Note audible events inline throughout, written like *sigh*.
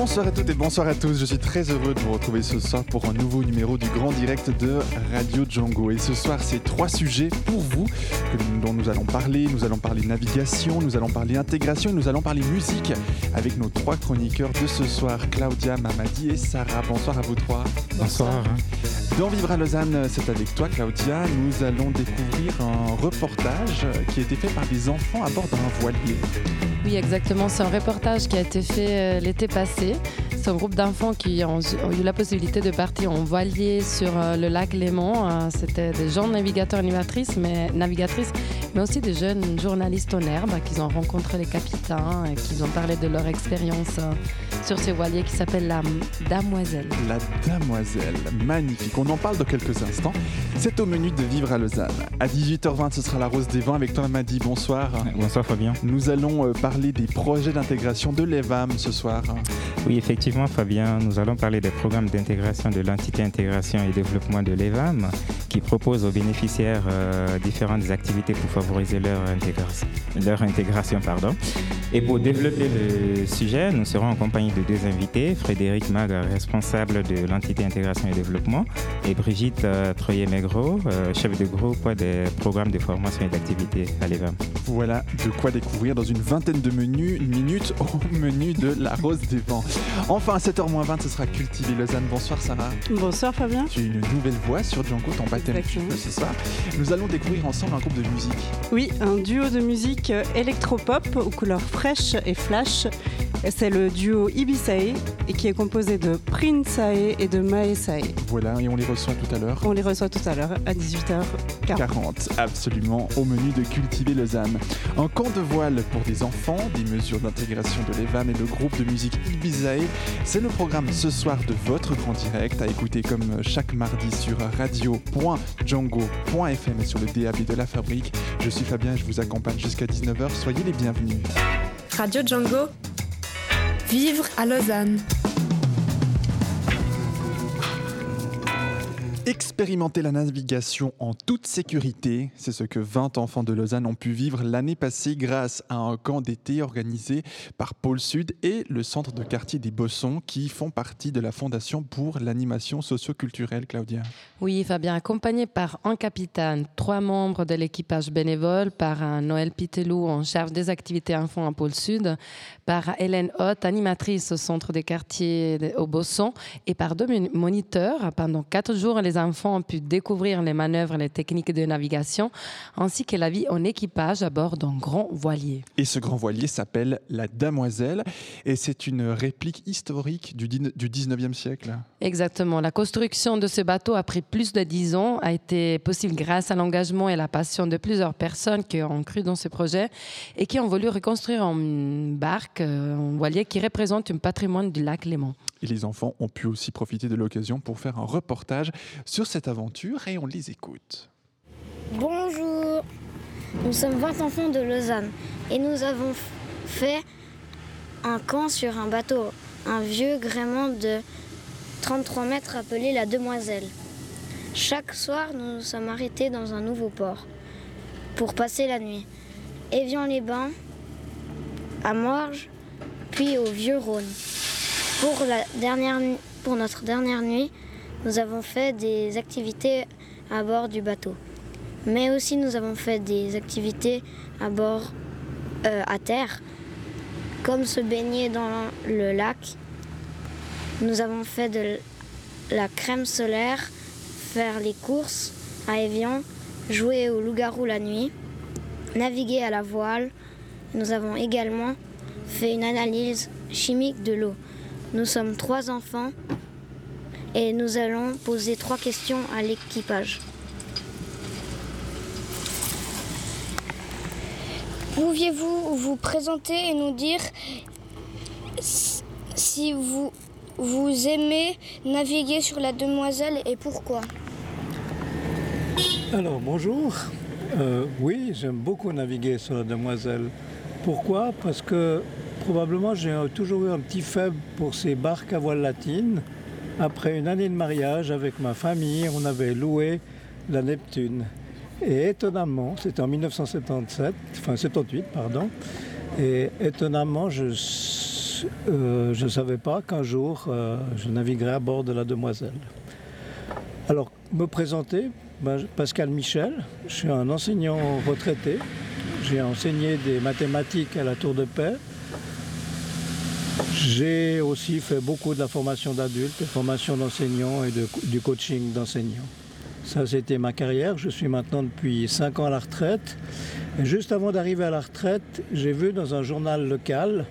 Bonsoir à toutes et bonsoir à tous. Je suis très heureux de vous retrouver ce soir pour un nouveau numéro du grand direct de Radio Django. Et ce soir, c'est trois sujets pour vous dont nous allons parler. Nous allons parler navigation, nous allons parler intégration nous allons parler musique avec nos trois chroniqueurs de ce soir, Claudia, Mamadi et Sarah. Bonsoir à vous trois. Bonsoir. Dans Vivre à Lausanne, c'est avec toi Claudia. Nous allons découvrir un reportage qui a été fait par des enfants à bord d'un voilier. Oui, exactement. C'est un reportage qui a été fait euh, l'été passé. C'est un groupe d'enfants qui ont, eu la possibilité de partir en voilier sur euh, le lac Léman. Euh, C'était des jeunes navigateurs et navigatrices, mais, aussi des jeunes journalistes en herbe qui ont rencontré les capitaines et qui ont parlé de leur expérience sur ces voiliers qui s'appelle la Damoiselle. La Damoiselle, magnifique. On en parle dans quelques instants. C'est au menu de Vivre à Lausanne. À 18h20, ce sera la Rose des Vents avec toi, Mamadi. Bonsoir. Bonsoir Fabien. Nous allons euh, parler des projets d'intégration de l'EVAM ce soir. Oui, effectivement Fabien, nous allons parler des programmes d'intégration de l'entité intégration et développement de l'EVAM qui propose aux bénéficiaires euh, différentes activités pour favoriser leur intégration. Leur intégration pardon. Et pour développer le sujet, nous serons en compagnie de deux invités, Frédéric Mag, responsable de l'entité intégration et développement, et Brigitte euh, Troyer-Megro, euh, chef de groupe des programmes de formation et d'activité à l'EVAM. Voilà de quoi découvrir dans une vingtaine de menus, minutes au menu de la Rose des Vents. Enfin, à 7h20, ce sera Cultiver Lausanne. Bonsoir, Sarah. Bonsoir Fabien. Tu as une nouvelle voix sur Django, baptême Exactement. ce soir. Nous allons découvrir ensemble un groupe de musique. Oui, un duo de musique électropop aux couleurs fraîches et flash. C'est le duo Ibisae et qui est composé de Prince Sae et de Mae Sae. Voilà, et on les reçoit tout à l'heure. On les reçoit tout à l'heure à 18h40. 40, absolument, au menu de Cultiver Lausanne. Un camp de voile pour des enfants, des mesures d'intégration de l'EVAM et le groupe de musique Ibizae. C'est le programme ce soir de votre grand direct, à écouter comme chaque mardi sur radio.django.fm et sur le DAB de la fabrique. Je suis Fabien, je vous accompagne jusqu'à 19h, soyez les bienvenus. Radio Django, vivre à Lausanne. Expérimenter la navigation en toute sécurité, c'est ce que 20 enfants de Lausanne ont pu vivre l'année passée grâce à un camp d'été organisé par Pôle Sud et le centre de quartier des Bossons qui font partie de la Fondation pour l'animation socio-culturelle, Claudia. Oui, Fabien, accompagné par un capitaine, trois membres de l'équipage bénévole, par un Noël Pitelou en charge des activités enfants à Pôle Sud, par Hélène Hoth, animatrice au centre des quartiers de- au Bosson, et par deux mon- moniteurs. Pendant quatre jours, les enfants ont pu découvrir les manœuvres et les techniques de navigation, ainsi que la vie en équipage à bord d'un grand voilier. Et ce grand voilier s'appelle la Damoiselle et c'est une réplique historique du, dix- du 19e siècle. Exactement. La construction de ce bateau a pris plus de dix ans, a été possible grâce à l'engagement et la passion de plusieurs personnes qui ont cru dans ce projet et qui ont voulu reconstruire une barque, euh, un voilier qui représente un patrimoine du lac Léman. Et les enfants ont pu aussi profiter de l'occasion pour faire un reportage sur cette aventure et on les écoute. Bonjour, nous sommes 20 enfants de Lausanne et nous avons fait un camp sur un bateau, un vieux gréement de 33 mètres appelé la Demoiselle. Chaque soir, nous nous sommes arrêtés dans un nouveau port pour passer la nuit. Évian-les-Bains, à Morges, puis au Vieux-Rhône. Pour, pour notre dernière nuit, nous avons fait des activités à bord du bateau. Mais aussi nous avons fait des activités à bord euh, à terre, comme se baigner dans le lac. Nous avons fait de la crème solaire, faire les courses à Evian, jouer au loup-garou la nuit, naviguer à la voile. Nous avons également fait une analyse chimique de l'eau. Nous sommes trois enfants et nous allons poser trois questions à l'équipage. Pouviez-vous vous présenter et nous dire si vous, vous aimez naviguer sur la demoiselle et pourquoi? Alors bonjour, Euh, oui, j'aime beaucoup naviguer sur la Demoiselle. Pourquoi? Parce que probablement j'ai toujours eu un petit faible pour ces barques à voile latine. Après une année de mariage avec ma famille, on avait loué la Neptune. Et étonnamment, c'était en 1977, enfin 78, pardon, et étonnamment, je ne savais pas qu'un jour, euh, je naviguerais à bord de la Demoiselle. Alors, me présenter, ben, Pascal Michel, je suis un enseignant retraité. J'ai enseigné des mathématiques à la Tour de Paix. J'ai aussi fait beaucoup de la formation d'adultes, formation d'enseignants et du coaching d'enseignants. Ça, c'était ma carrière. Je suis maintenant depuis 5 ans à la retraite. Et juste avant d'arriver à la retraite, j'ai vu dans un journal local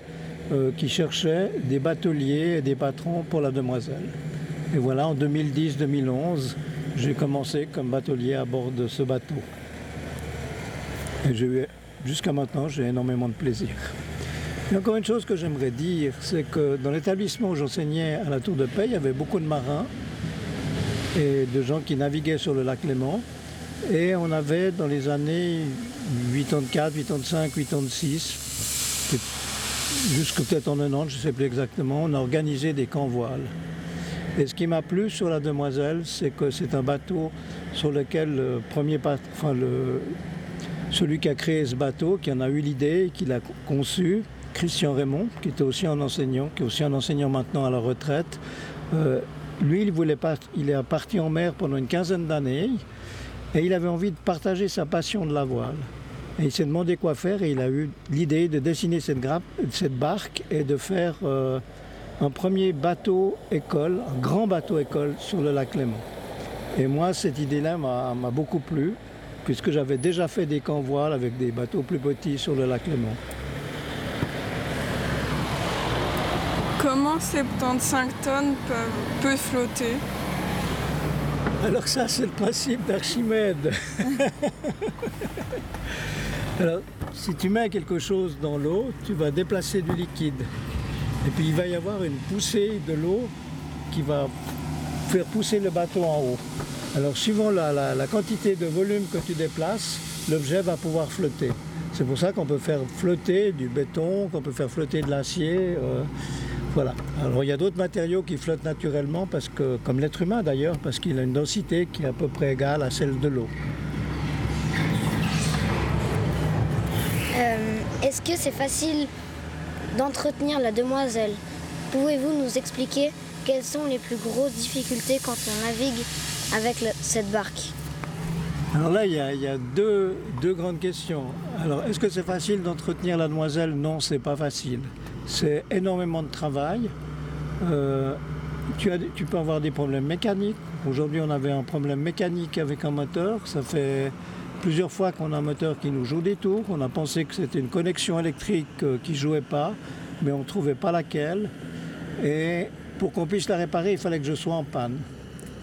euh, qui cherchait des bateliers et des patrons pour la demoiselle. Et voilà, en 2010-2011, j'ai commencé comme batelier à bord de ce bateau. Et jusqu'à maintenant, j'ai énormément de plaisir. Encore une chose que j'aimerais dire, c'est que dans l'établissement où j'enseignais à la Tour de Paix, il y avait beaucoup de marins et de gens qui naviguaient sur le lac Léman. Et on avait dans les années 84, 85, 86, jusqu'à peut-être en 90, je ne sais plus exactement, on a organisé des camps voiles. Et ce qui m'a plu sur la Demoiselle, c'est que c'est un bateau sur lequel le premier enfin, le- celui qui a créé ce bateau, qui en a eu l'idée, qui l'a conçu, Christian Raymond, qui était aussi un enseignant, qui est aussi un enseignant maintenant à la retraite, euh, lui, il, voulait pas, il est parti en mer pendant une quinzaine d'années et il avait envie de partager sa passion de la voile. Et il s'est demandé quoi faire et il a eu l'idée de dessiner cette, grappe, cette barque et de faire euh, un premier bateau école, un grand bateau école sur le lac Léman. Et moi, cette idée-là m'a beaucoup plu, puisque j'avais déjà fait des camps voiles avec des bateaux plus petits sur le lac Léman. Comment 75 tonnes peuvent, flotter Alors ça, c'est le principe d'Archimède. *laughs* Alors, si tu mets quelque chose dans l'eau, tu vas déplacer du liquide. Et puis il va y avoir une poussée de l'eau qui va faire pousser le bateau en haut. Alors suivant la, la- la quantité de volume que tu déplaces, l'objet va pouvoir flotter. C'est pour ça qu'on peut faire flotter du béton, qu'on peut faire flotter de l'acier. euh, voilà. Alors il y a d'autres matériaux qui flottent naturellement, parce que, comme l'être humain d'ailleurs, parce qu'il a une densité qui est à peu près égale à celle de l'eau. Euh, Est-ce que c'est facile d'entretenir la demoiselle? Pouvez-vous nous expliquer quelles sont les plus grosses difficultés quand on navigue avec le- cette barque? Alors là, il y a, il y a deux, deux grandes questions. Alors, est-ce que c'est facile d'entretenir la demoiselle? Non, c'est pas facile. C'est énormément de travail. Euh, tu, peux avoir des problèmes mécaniques. Aujourd'hui, on avait un problème mécanique avec un moteur. Ça fait plusieurs fois qu'on a un moteur qui nous joue des tours. On a pensé que c'était une connexion électrique euh, qui ne jouait pas, mais on ne trouvait pas laquelle. Et pour qu'on puisse la réparer, il fallait que je sois en panne.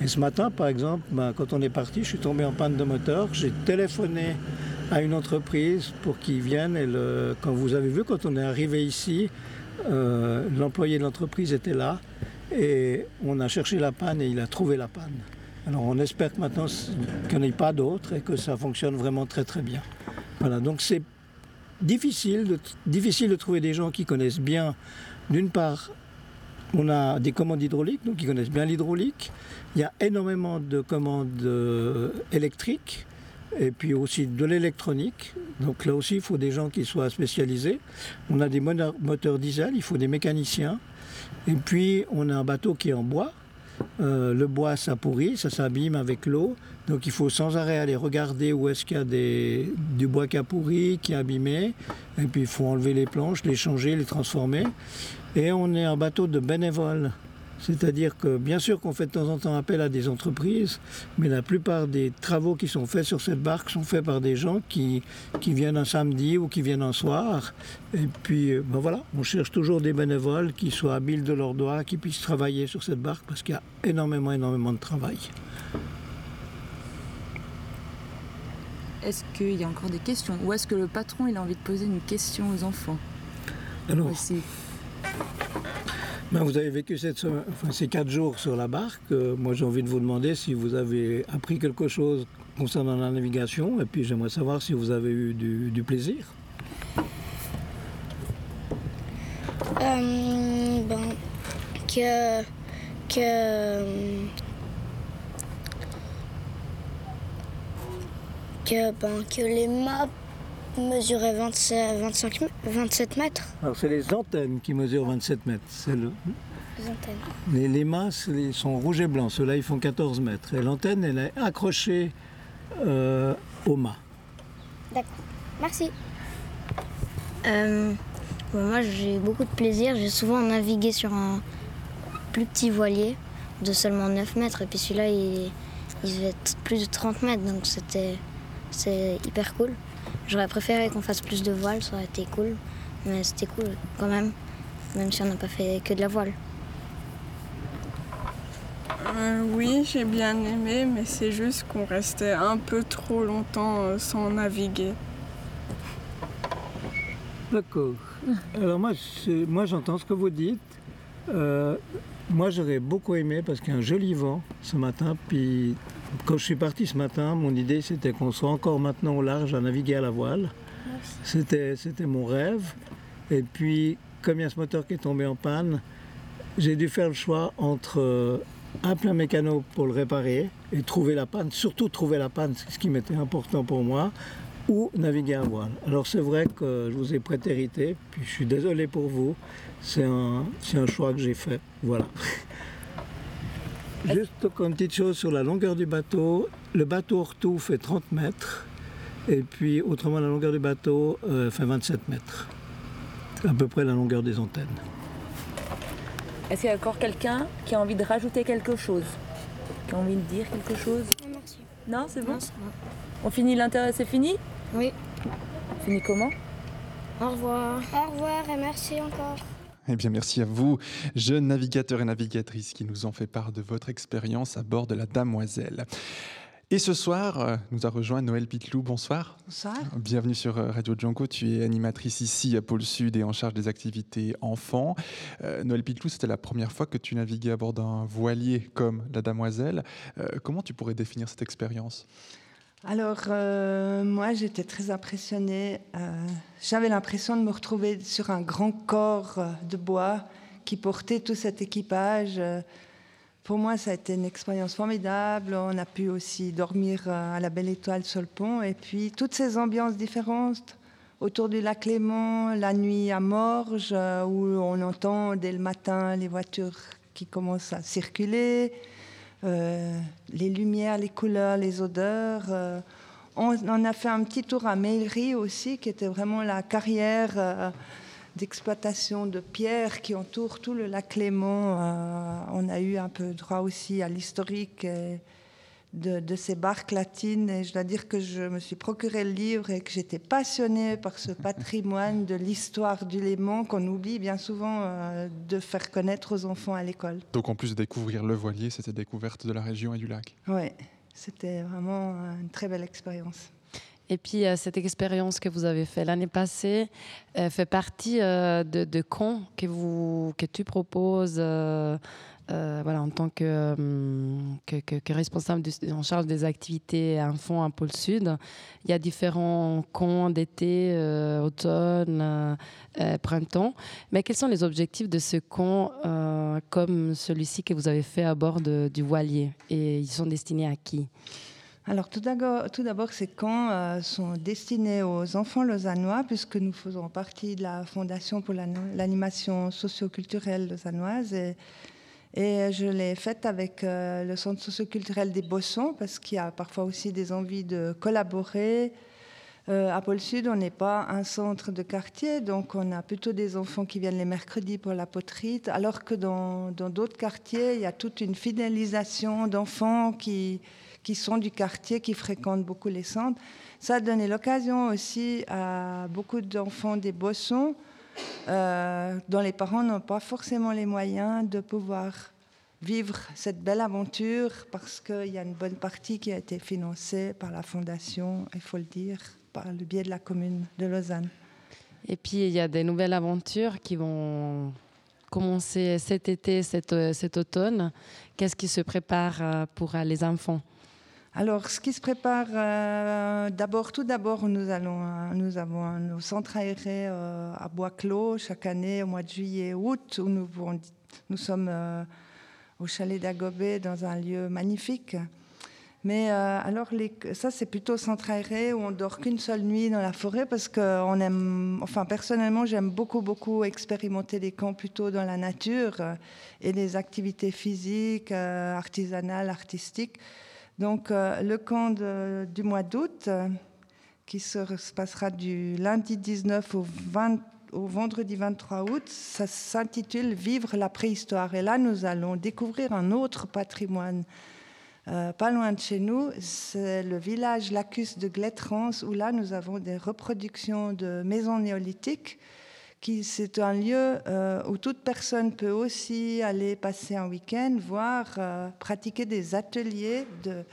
Et ce matin, par exemple, ben, quand on est parti, je suis tombé en panne de moteur. J'ai téléphoné à une entreprise pour qu'ils viennent. Et le, quand vous avez vu, quand on est arrivé ici, euh, l'employé de l'entreprise était là. Et on a cherché la panne et il a trouvé la panne. Alors on espère que maintenant qu'il n'y en ait pas d'autres et que ça fonctionne vraiment très très bien. Voilà, donc c'est difficile de, difficile de trouver des gens qui connaissent bien, d'une part, on a des commandes hydrauliques, donc qui connaissent bien l'hydraulique. Il y a énormément de commandes euh, électriques et puis aussi de l'électronique. Donc là aussi, il faut des gens qui soient spécialisés. On a des moteurs, diesel, il faut des mécaniciens. Et puis, on a un bateau qui est en bois. Euh, le bois, ça pourrit, ça s'abîme avec l'eau. Donc, il faut sans arrêt aller regarder où est-ce qu'il y a du bois qui a pourri, qui est abîmé. Et puis, il faut enlever les planches, les changer, les transformer. Et on est un bateau de bénévoles. C'est-à-dire que bien sûr qu'on fait de temps en temps appel à des entreprises, mais la plupart des travaux qui sont faits sur cette barque sont faits par des gens qui, qui viennent un samedi ou qui viennent un soir. Et puis euh, ben voilà, on cherche toujours des bénévoles qui soient habiles de leurs doigts, qui puissent travailler sur cette barque parce qu'il y a énormément, énormément de travail. Est-ce qu'il y a encore des questions? Ou est-ce que le patron il a envie de poser une question aux enfants? Alors, aussi Ben, vous avez vécu ces quatre jours sur la barque. Euh, moi, j'ai envie de vous demander si vous avez appris quelque chose concernant la navigation. Et puis, j'aimerais savoir si vous avez eu du, plaisir. Ben, que, que, que, ben, que les mâts mesuraient 27, 25 m- 27 mètres. Alors, c'est les antennes qui mesurent 27 mètres. C'est le- Les antennes. les, les mâts c'est- ils sont rouges et blancs. Ceux-là, ils font 14 mètres. Et l'antenne, elle est accrochée euh, au mât. D'accord. Merci. Euh, bon, moi, j'ai eu beaucoup de plaisir. J'ai souvent navigué sur un plus petit voilier de seulement 9 mètres. Et puis celui-là, il, il devait être plus de 30 mètres. Donc c'était c'est hyper cool. J'aurais préféré qu'on fasse plus de voiles, ça aurait été cool. Mais c'était cool quand même, même si on n'a pas fait que de la voile. Euh, oui, j'ai bien aimé, mais c'est juste qu'on restait un peu trop longtemps euh, sans naviguer. D'accord. Alors moi, moi j'entends ce que vous dites. Euh, moi j'aurais beaucoup aimé parce qu'il y a un joli vent ce matin. Puis quand je suis parti ce matin, mon idée c'était qu'on soit encore maintenant au large à naviguer à la voile. C'était, mon rêve. Et puis comme il y a ce moteur qui est tombé en panne, j'ai dû faire le choix entre euh, appeler un mécano pour le réparer et trouver la panne, surtout trouver la panne, c'est ce qui m'était important pour moi, ou naviguer à voile. Alors c'est vrai que je vous ai prétérité, puis je suis désolé pour vous, c'est un, c'est un choix que j'ai fait. Voilà. *laughs* Juste une petite chose sur la longueur du bateau. Le bateau hors tout fait 30 mètres, et puis autrement la longueur du bateau euh, fait 27 mètres. C'est à peu près la longueur des antennes. Est-ce qu'il y a encore quelqu'un qui a envie de rajouter quelque chose? Qui a envie de dire quelque chose? Merci. Non, c'est bon? Non, c'est bon. On finit l'intérêt, c'est fini? Oui. Fini comment? Au revoir. Au revoir et merci encore. Eh bien, merci à vous, jeunes navigateurs et navigatrices, qui nous ont fait part de votre expérience à bord de la Damoiselle. Et ce soir, euh, nous a rejoint Noël Pitlou. Bonsoir. Bonsoir. Bienvenue sur euh, Radio Django. Tu es animatrice ici à Pôle Sud et en charge des activités enfants. Euh, Noël Pitlou, c'était la première fois que tu naviguais à bord d'un voilier comme la Damoiselle. Euh, comment tu pourrais définir cette expérience? Alors, euh, moi, j'étais très impressionnée. Euh, J'avais l'impression de me retrouver sur un grand corps euh, de bois qui portait tout cet équipage. Pour moi, ça a été une expérience formidable. On a pu aussi dormir à la Belle Étoile sur le pont. Et puis, toutes ces ambiances différentes autour du lac Léman, la nuit à Morges, où on entend dès le matin les voitures qui commencent à circuler. Euh, les lumières, les couleurs, les odeurs. Euh, on, a fait un petit tour à Meillery aussi, qui était vraiment la carrière euh, d'exploitation de pierres qui entoure tout le lac Léman. On a eu un peu droit aussi à l'historique de, de ces barques latines. Et je dois dire que je me suis procuré le livre et que j'étais passionnée par ce patrimoine de l'histoire du Léman qu'on oublie bien souvent euh, de faire connaître aux enfants à l'école. Donc, en plus de découvrir le voilier, c'était découverte de la région et du lac. Oui, c'était vraiment une très belle expérience. Et puis, euh, cette expérience que vous avez faite l'année passée euh, fait partie euh, de, de camps que, vous, que tu proposes euh, voilà, en tant que, hum, responsable en charge des activités à Pôle Sud. Il y a différents camps d'été, euh, automne, euh, printemps. Mais quels sont les objectifs de ce camp comme celui-ci que vous avez fait à bord du voilier? Et ils sont destinés à qui? Alors tout d'abord, ces camps sont destinés aux enfants lausannois, puisque nous faisons partie de la Fondation pour la- l'animation socio-culturelle lausannoise. Et, et je l'ai faite avec euh, le Centre socioculturel des Bossons, parce qu'il y a parfois aussi des envies de collaborer. Euh, à Pôle Sud, on n'est pas un centre de quartier, donc on a plutôt des enfants qui viennent les mercredis pour la poterie, alors que dans dans d'autres quartiers, il y a toute une fidélisation d'enfants qui, qui sont du quartier, qui fréquentent beaucoup les centres. Ça a donné l'occasion aussi à beaucoup d'enfants des Bossons, euh, dont les parents n'ont pas forcément les moyens de pouvoir vivre cette belle aventure parce qu'il y a une bonne partie qui a été financée par la fondation, il faut le dire, par le biais de la commune de Lausanne. Et puis, il y a des nouvelles aventures qui vont commencer cet été, cet, euh, cet automne. Qu'est-ce qui se prépare euh, pour euh, les enfants? Alors, ce qui se prépare, euh, tout d'abord, nous, euh, avons nos centres aérés euh, à Bois-Clos chaque année au mois de juillet et août, où nous, sommes au chalet d'Agobé dans un lieu magnifique. Mais alors, les, ça, c'est plutôt centre aéré où on dort qu'une seule nuit dans la forêt parce que on aime, enfin, personnellement, j'aime beaucoup, beaucoup expérimenter les camps plutôt dans la nature et des activités physiques, artisanales, artistiques. Donc, euh, le camp du mois d'août, euh, qui se, se passera du lundi 19 au, 20 au vendredi 23 août, ça s'intitule Vivre la préhistoire. Et là, nous allons découvrir un autre patrimoine. euh, pas loin de chez nous, c'est le village Lacus de Glettrans, où là nous avons des reproductions de maisons néolithiques. Qui C'est un lieu euh, où toute personne peut aussi aller passer un week-end, voir, euh, pratiquer des ateliers de-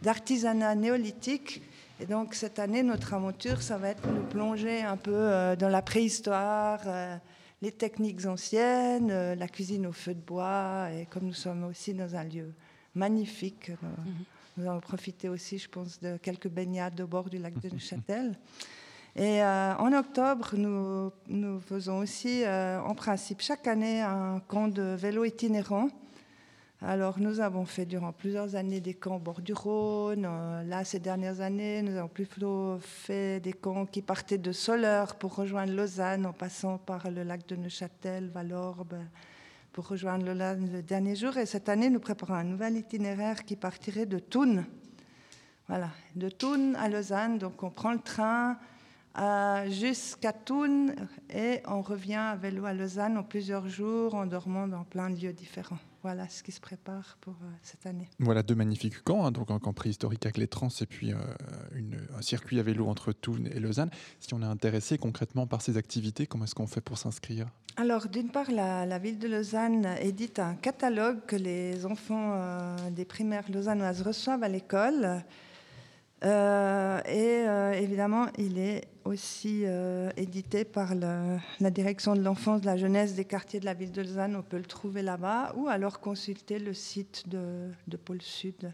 d'artisanat néolithique. Et donc cette année, notre aventure, ça va être nous plonger un peu euh, dans la préhistoire, les techniques anciennes, la cuisine au feu de bois. Et comme nous sommes aussi dans un lieu magnifique, euh, nous allons profiter aussi, je pense, de quelques baignades au bord du lac de *laughs* Neuchâtel. Et euh, en octobre, nous, faisons aussi, euh, en principe, chaque année, un camp de vélo itinérant. Alors, nous avons fait durant plusieurs années des camps au bord du Rhône. Euh, là, ces dernières années, nous avons plutôt fait des camps qui partaient de Soleure pour rejoindre Lausanne en passant par le lac de Neuchâtel, Valorbe, pour rejoindre Lausanne le dernier jour. Et cette année, nous préparons un nouvel itinéraire qui partirait de Thun. Voilà, de Thun à Lausanne. Donc, on prend le train euh, jusqu'à Thun et on revient à vélo à Lausanne en plusieurs jours en dormant dans plein de lieux différents. Voilà ce qui se prépare pour euh, cette année. Voilà deux magnifiques camps, hein, donc un camp préhistorique à Clétrans et puis euh, une- un circuit à vélo entre Thun et Lausanne. Si on est intéressé concrètement par ces activités, comment est-ce qu'on fait pour s'inscrire? Alors, d'une part, la, la ville de Lausanne édite un catalogue que les enfants euh, des primaires lausannoises reçoivent à l'école. Euh, et euh, évidemment, il est aussi euh, édité par le- la direction de l'enfance, de la jeunesse des quartiers de la ville de Lausanne. On peut le trouver là-bas ou alors consulter le site de, de Pôle Sud.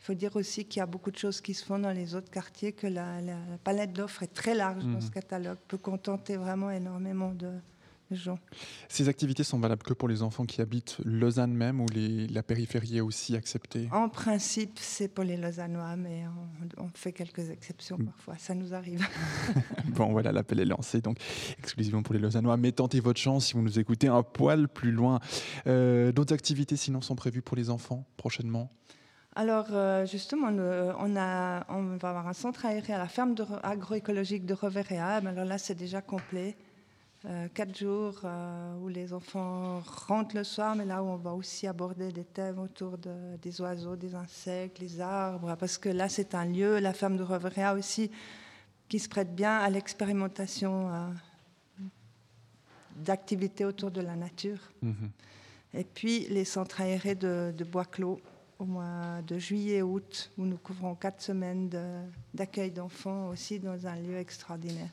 Il faut dire aussi qu'il y a beaucoup de choses qui se font dans les autres quartiers, que la, la palette d'offres est très large dans Mhm. ce catalogue, peut contenter vraiment énormément de, Ces activités sont valables que pour les enfants qui habitent Lausanne même ou les- la périphérie est aussi acceptée? En principe, c'est pour les Lausannois, mais on, on fait quelques exceptions parfois, ça nous arrive. *laughs* Bon, voilà, l'appel est lancé, donc exclusivement pour les Lausannois. Mais tentez votre chance si vous nous écoutez un poil plus loin. Euh, D'autres activités sinon sont prévues pour les enfants prochainement? Alors, euh, justement, nous, on, a, on va avoir un centre aéré à la ferme agroécologique de Reveréa. Alors là, c'est déjà complet. Euh, quatre jours euh, où les enfants rentrent le soir, mais là où on va aussi aborder des thèmes autour de- des oiseaux, des insectes, les arbres, parce que là, c'est un lieu, la ferme de Reveréa aussi, qui se prête bien à l'expérimentation euh, d'activités autour de la nature. Mhm. Et puis les centres aérés de, de Bois-Clos au mois de juillet-août, où nous couvrons quatre semaines de- d'accueil d'enfants aussi dans un lieu extraordinaire.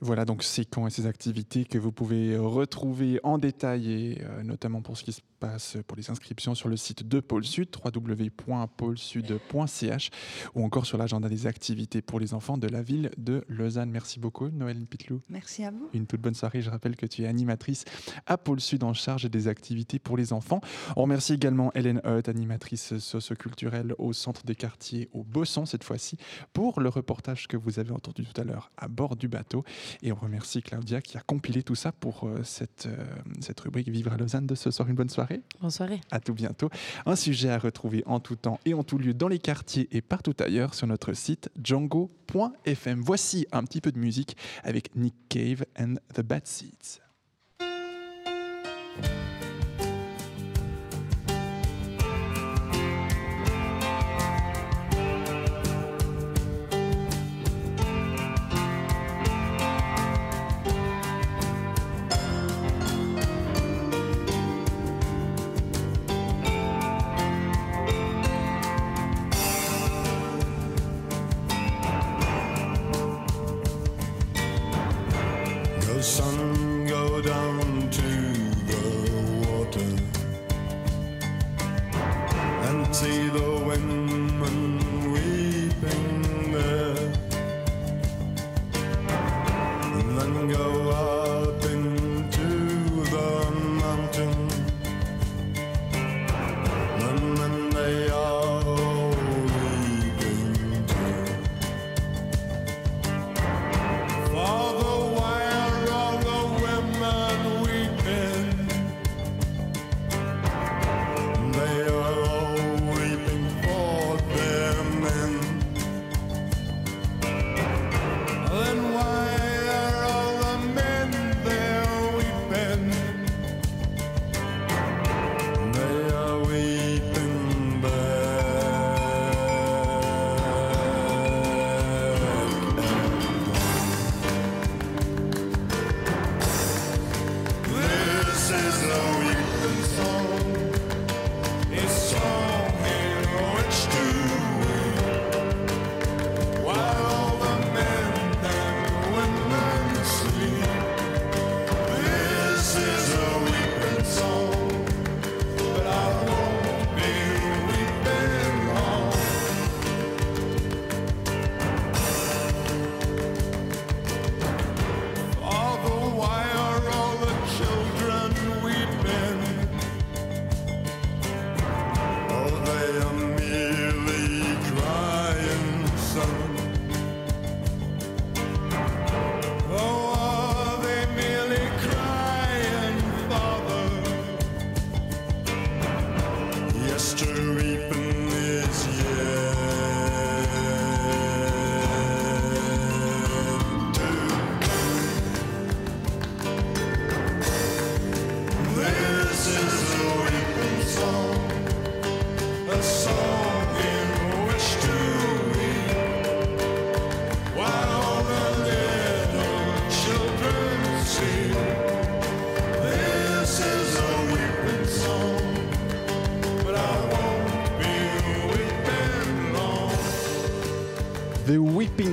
Voilà donc ces camps et ces activités que vous pouvez retrouver en détail et euh, notamment pour ce qui se passe pour les inscriptions sur le site de Pôle Sud, www.pôlesud.ch ou encore sur l'agenda des activités pour les enfants de la ville de Lausanne. Merci beaucoup Noël Pitlou. Merci à vous. Une toute bonne soirée. Je rappelle que tu es animatrice à Pôle Sud en charge des activités pour les enfants. On remercie également Hélène Hutt, animatrice socioculturelle au centre des quartiers au Bosson cette fois-ci, pour le reportage que vous avez entendu tout à l'heure à bord du bateau. Et on remercie Claudia qui a compilé tout ça pour euh, cette, euh, cette rubrique Vivre à Lausanne de ce soir. Une bonne soirée. Bonne soirée. À tout bientôt. Un sujet à retrouver en tout temps et en tout lieu dans les quartiers et partout ailleurs sur notre site django.fm. Voici un petit peu de musique avec Nick Cave and the Bad Seeds.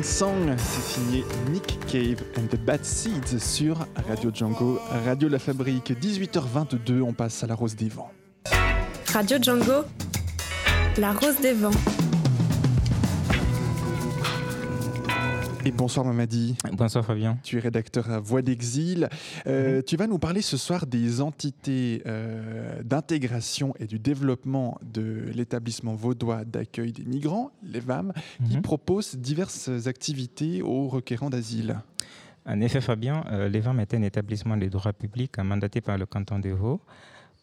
Song, c'est signé Nick Cave and the Bad Seeds sur Radio Django, Radio La Fabrique. 18h22, on passe à la Rose des Vents. Radio Django, la Rose des Vents. Et bonsoir Mamadi. Bonsoir Fabien. Tu es rédacteur à Voix d'Exil. Euh, tu vas nous parler ce soir des entités euh, d'intégration et du développement de l'établissement vaudois d'accueil des migrants, les VAM, qui Mhm. proposent diverses activités aux requérants d'asile. En effet, Fabien, euh, l'EVAM est un établissement de droit public mandaté par le canton de Vaud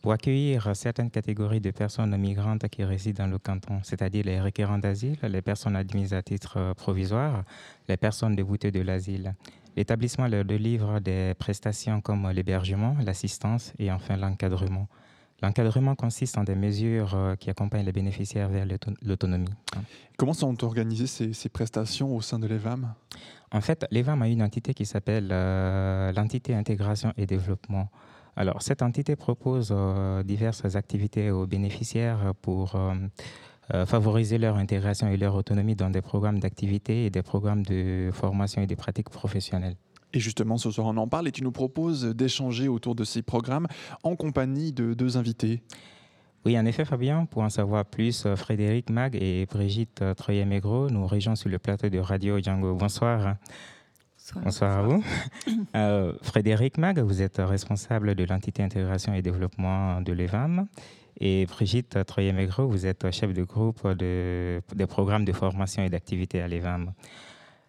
pour accueillir certaines catégories de personnes migrantes qui résident dans le canton, c'est-à-dire les requérants d'asile, les personnes admises à titre euh, provisoire, les personnes déboutées de l'asile. L'établissement leur délivre des prestations comme l'hébergement, l'assistance et enfin l'encadrement. L'encadrement consiste en des mesures euh, qui accompagnent les bénéficiaires vers l'auto- l'autonomie. Comment sont organisées ces, ces prestations au sein de l'EVAM En fait, l'EVAM a une entité qui s'appelle euh, l'entité intégration et développement. Alors, cette entité propose euh, diverses activités aux bénéficiaires pour euh, euh, favoriser leur intégration et leur autonomie dans des programmes d'activité et des programmes de formation et des pratiques professionnelles. Et justement, ce soir, on en parle et tu nous proposes d'échanger autour de ces programmes en compagnie de deux invités. Oui, en effet, Fabien, pour en savoir plus, Frédéric Mag et Brigitte Troyer-Mégro nous rejoignent sur le plateau de Radio Django. Bonsoir. Bonsoir à vous. *coughs* Euh, Frédéric Mag, vous êtes responsable de l'entité intégration et développement de l'EVAM. Et Brigitte Troyer-Mégro, vous êtes chef de groupe de, des programmes de formation et d'activité à l'EVAM.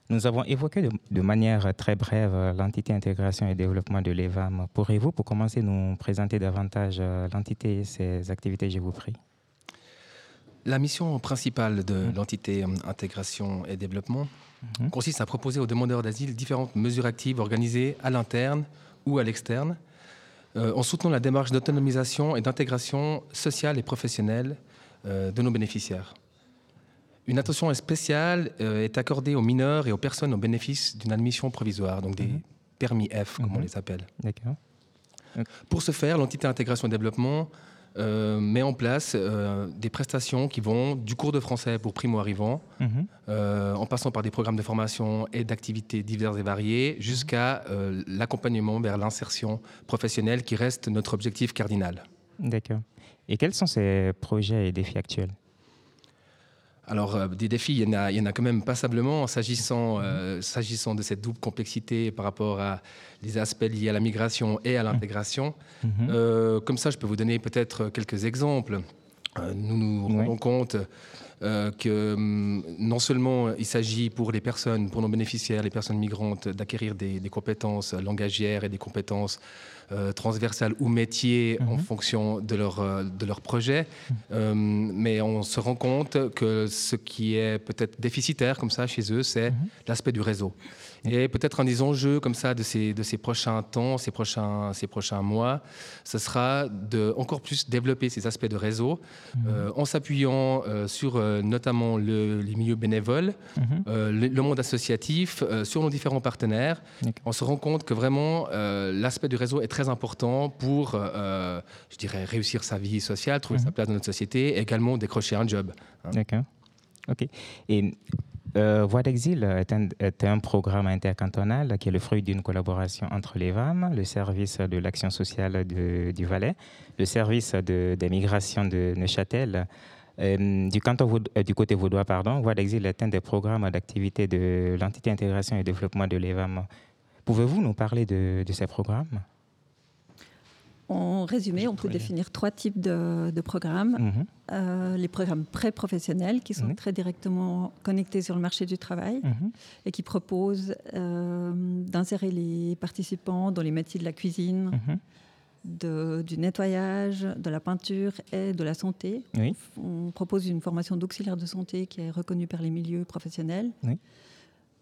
Nous avons évoqué de, de manière très brève l'entité intégration et développement de l'EVAM. Pourriez-vous, pour commencer, nous présenter davantage l'entité et ses activités, je vous prie? La mission principale de l'entité euh, intégration et développement consiste à proposer aux demandeurs d'asile différentes mesures actives organisées à l'interne ou à l'externe, euh, en soutenant la démarche d'autonomisation et d'intégration sociale et professionnelle euh, de nos bénéficiaires. Une attention spéciale euh, est accordée aux mineurs et aux personnes au bénéfice d'une admission provisoire, donc des permis F, comme on les appelle. D'accord. Pour ce faire, l'entité intégration et développement euh, met en place euh, des prestations qui vont du cours de français pour primo-arrivants, Mhm. euh, en passant par des programmes de formation et d'activités diverses et variées, jusqu'à l'accompagnement vers l'insertion professionnelle qui reste notre objectif cardinal. D'accord. Et quels sont ces projets et défis actuels? Alors, euh, des défis, il y, en a, il y en a quand même passablement s'agissant, euh, s'agissant de cette double complexité par rapport à les aspects liés à la migration et à l'intégration. Mhm. Euh, comme ça, je peux vous donner peut-être quelques exemples. Nous nous rendons compte que hum, non seulement il s'agit pour les personnes, pour nos bénéficiaires, les personnes migrantes, d'acquérir des, des compétences langagières et des compétences euh, transversales ou métiers en fonction de leur, euh, de leur projet. Euh, mais on se rend compte que ce qui est peut-être déficitaire comme ça chez eux, c'est l'aspect du réseau. Et peut-être un des enjeux comme ça de ces, de ces prochains temps, ces prochains, ces prochains mois, ce sera de encore plus développer ces aspects de réseau euh, en s'appuyant euh, sur euh, notamment le- les milieux bénévoles, euh, le, le monde associatif, sur nos différents partenaires. On se rend compte que vraiment l'aspect du réseau est très important pour, je dirais, réussir sa vie sociale, trouver sa place dans notre société et également décrocher un job. hein. D'accord. OK. Et euh, Voix d'exil est un, programme intercantonal qui est le fruit d'une collaboration entre les VAM, le service de l'action sociale du Valais, le service de- des migrations de Neuchâtel. Euh, du, canton euh, du côté vaudois, pardon, Voix d'exil est un des programmes d'activité de l'entité intégration et développement de l'EVAM. Pouvez-vous nous parler de ces programmes? En résumé, on peut définir trois types de, de programmes. Mhm. Euh, les programmes pré-professionnels qui sont très directement connectés sur le marché du travail Mhm. et qui proposent euh, d'insérer les participants dans les métiers de la cuisine, Mhm. de- du nettoyage, de la peinture et de la santé. Oui. On propose une formation d'auxiliaire de santé qui est reconnue par les milieux professionnels. Oui.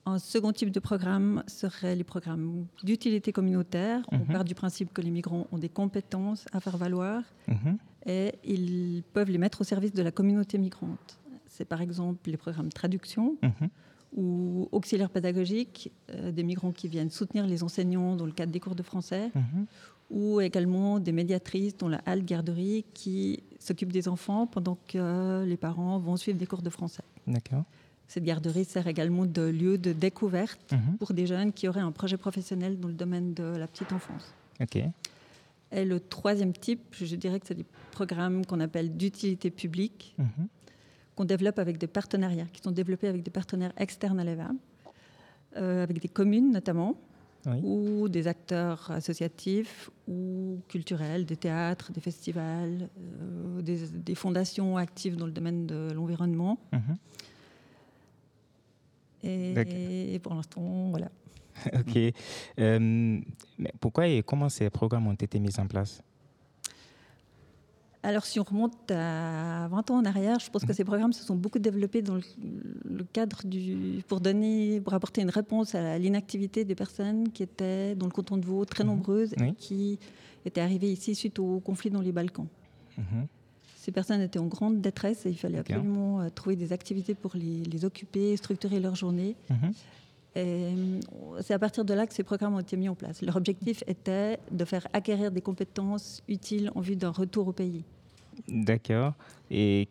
Un second type de programme serait les programmes d'utilité communautaire. On Mhm. part du principe que les migrants ont des compétences à faire valoir Mhm. et ils peuvent les mettre au service de la communauté migrante. C'est par exemple les programmes traduction Mhm. ou auxiliaires pédagogiques, euh, des migrants qui viennent soutenir les enseignants dans le cadre des cours de français, ou également des médiatrices dans la halte garderie qui s'occupent des enfants pendant que les parents vont suivre des cours de français. D'accord. Cette garderie sert également de lieu de découverte Mhm. pour des jeunes qui auraient un projet professionnel dans le domaine de la petite enfance. Ok. Et le troisième type, je dirais que c'est des programmes qu'on appelle d'utilité publique, Mhm. qu'on développe avec des partenariats, qui sont développés avec des partenaires externes à l'EVA, euh, avec des communes notamment, Oui. ou des acteurs associatifs ou culturels, des théâtres, des festivals, euh, des, des fondations actives dans le domaine de l'environnement. Mhm. Et pour l'instant, voilà. *laughs* Ok. Euh, mais pourquoi et comment ces programmes ont été mis en place? Alors, si on remonte à 20 ans en arrière, je pense que ces programmes se sont beaucoup développés dans le, cadre du. pour donner. pour apporter une réponse à l'inactivité des personnes qui étaient dans le canton de Vaud, très nombreuses, et Oui. qui étaient arrivées ici suite au conflit dans les Balkans. Mhm. Ces personnes étaient en grande détresse et il fallait absolument euh, trouver des activités pour les, les occuper, structurer leur journée. Mhm. C'est à partir de là que ces programmes ont été mis en place. Leur objectif était de faire acquérir des compétences utiles en vue d'un retour au pays. D'accord. Et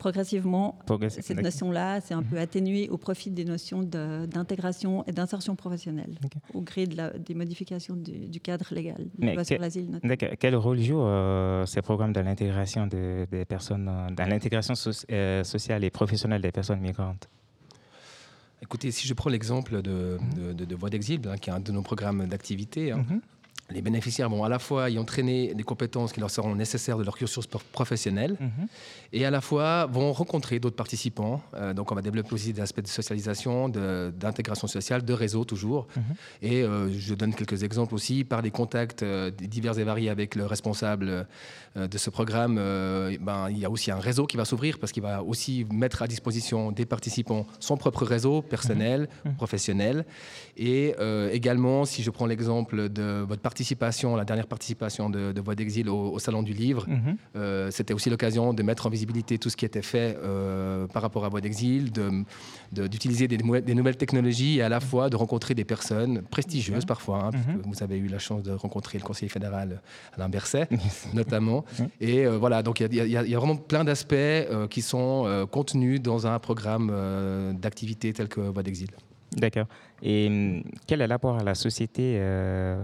Progressivement, Progressi- cette notion-là s'est un peu atténuée au profit des notions de- d'intégration et d'insertion professionnelle, au gré de la- des modifications du, du cadre légal, Mais loi sur que- l'asile notamment. Quel rôle jouent euh, ces programmes dans l'intégration de- des personnes, euh, dans l'intégration soci- euh, sociale et professionnelle des personnes migrantes? Écoutez, si je prends l'exemple de, de, de- de Voix d'exil, hein, qui est un de nos programmes d'activité, hein, Mhm. Les bénéficiaires vont à la fois y entraîner des compétences qui leur seront nécessaires de leur cursus pro- professionnel Mhm. et à la fois vont rencontrer d'autres participants. Euh, donc on va développer aussi des aspects de socialisation, d'intégration sociale, de réseau toujours. Mhm. Et euh, je donne quelques exemples aussi par des contacts euh, divers et variés avec le responsable de ce programme. ben, il y a aussi un réseau qui va s'ouvrir parce qu'il va aussi mettre à disposition des participants son propre réseau personnel, professionnel. Et également, si je prends l'exemple de votre participation, la dernière participation de, de Voix d'Exil au, au Salon du Livre, Mhm. euh, c'était aussi l'occasion de mettre en visibilité tout ce qui était fait euh, par rapport à Voix d'Exil, de- de- d'utiliser des, nou- des nouvelles technologies et à la fois de rencontrer des personnes prestigieuses parfois. hein, puisque vous avez eu la chance de rencontrer le conseiller fédéral Alain Berset, notamment. Et euh, voilà, donc il y, a- y y vraiment plein d'aspects euh, qui sont euh, contenus dans un programme euh, d'activité tel que Voix d'Exil. D'accord. Et hum, quel est l'apport à la société euh,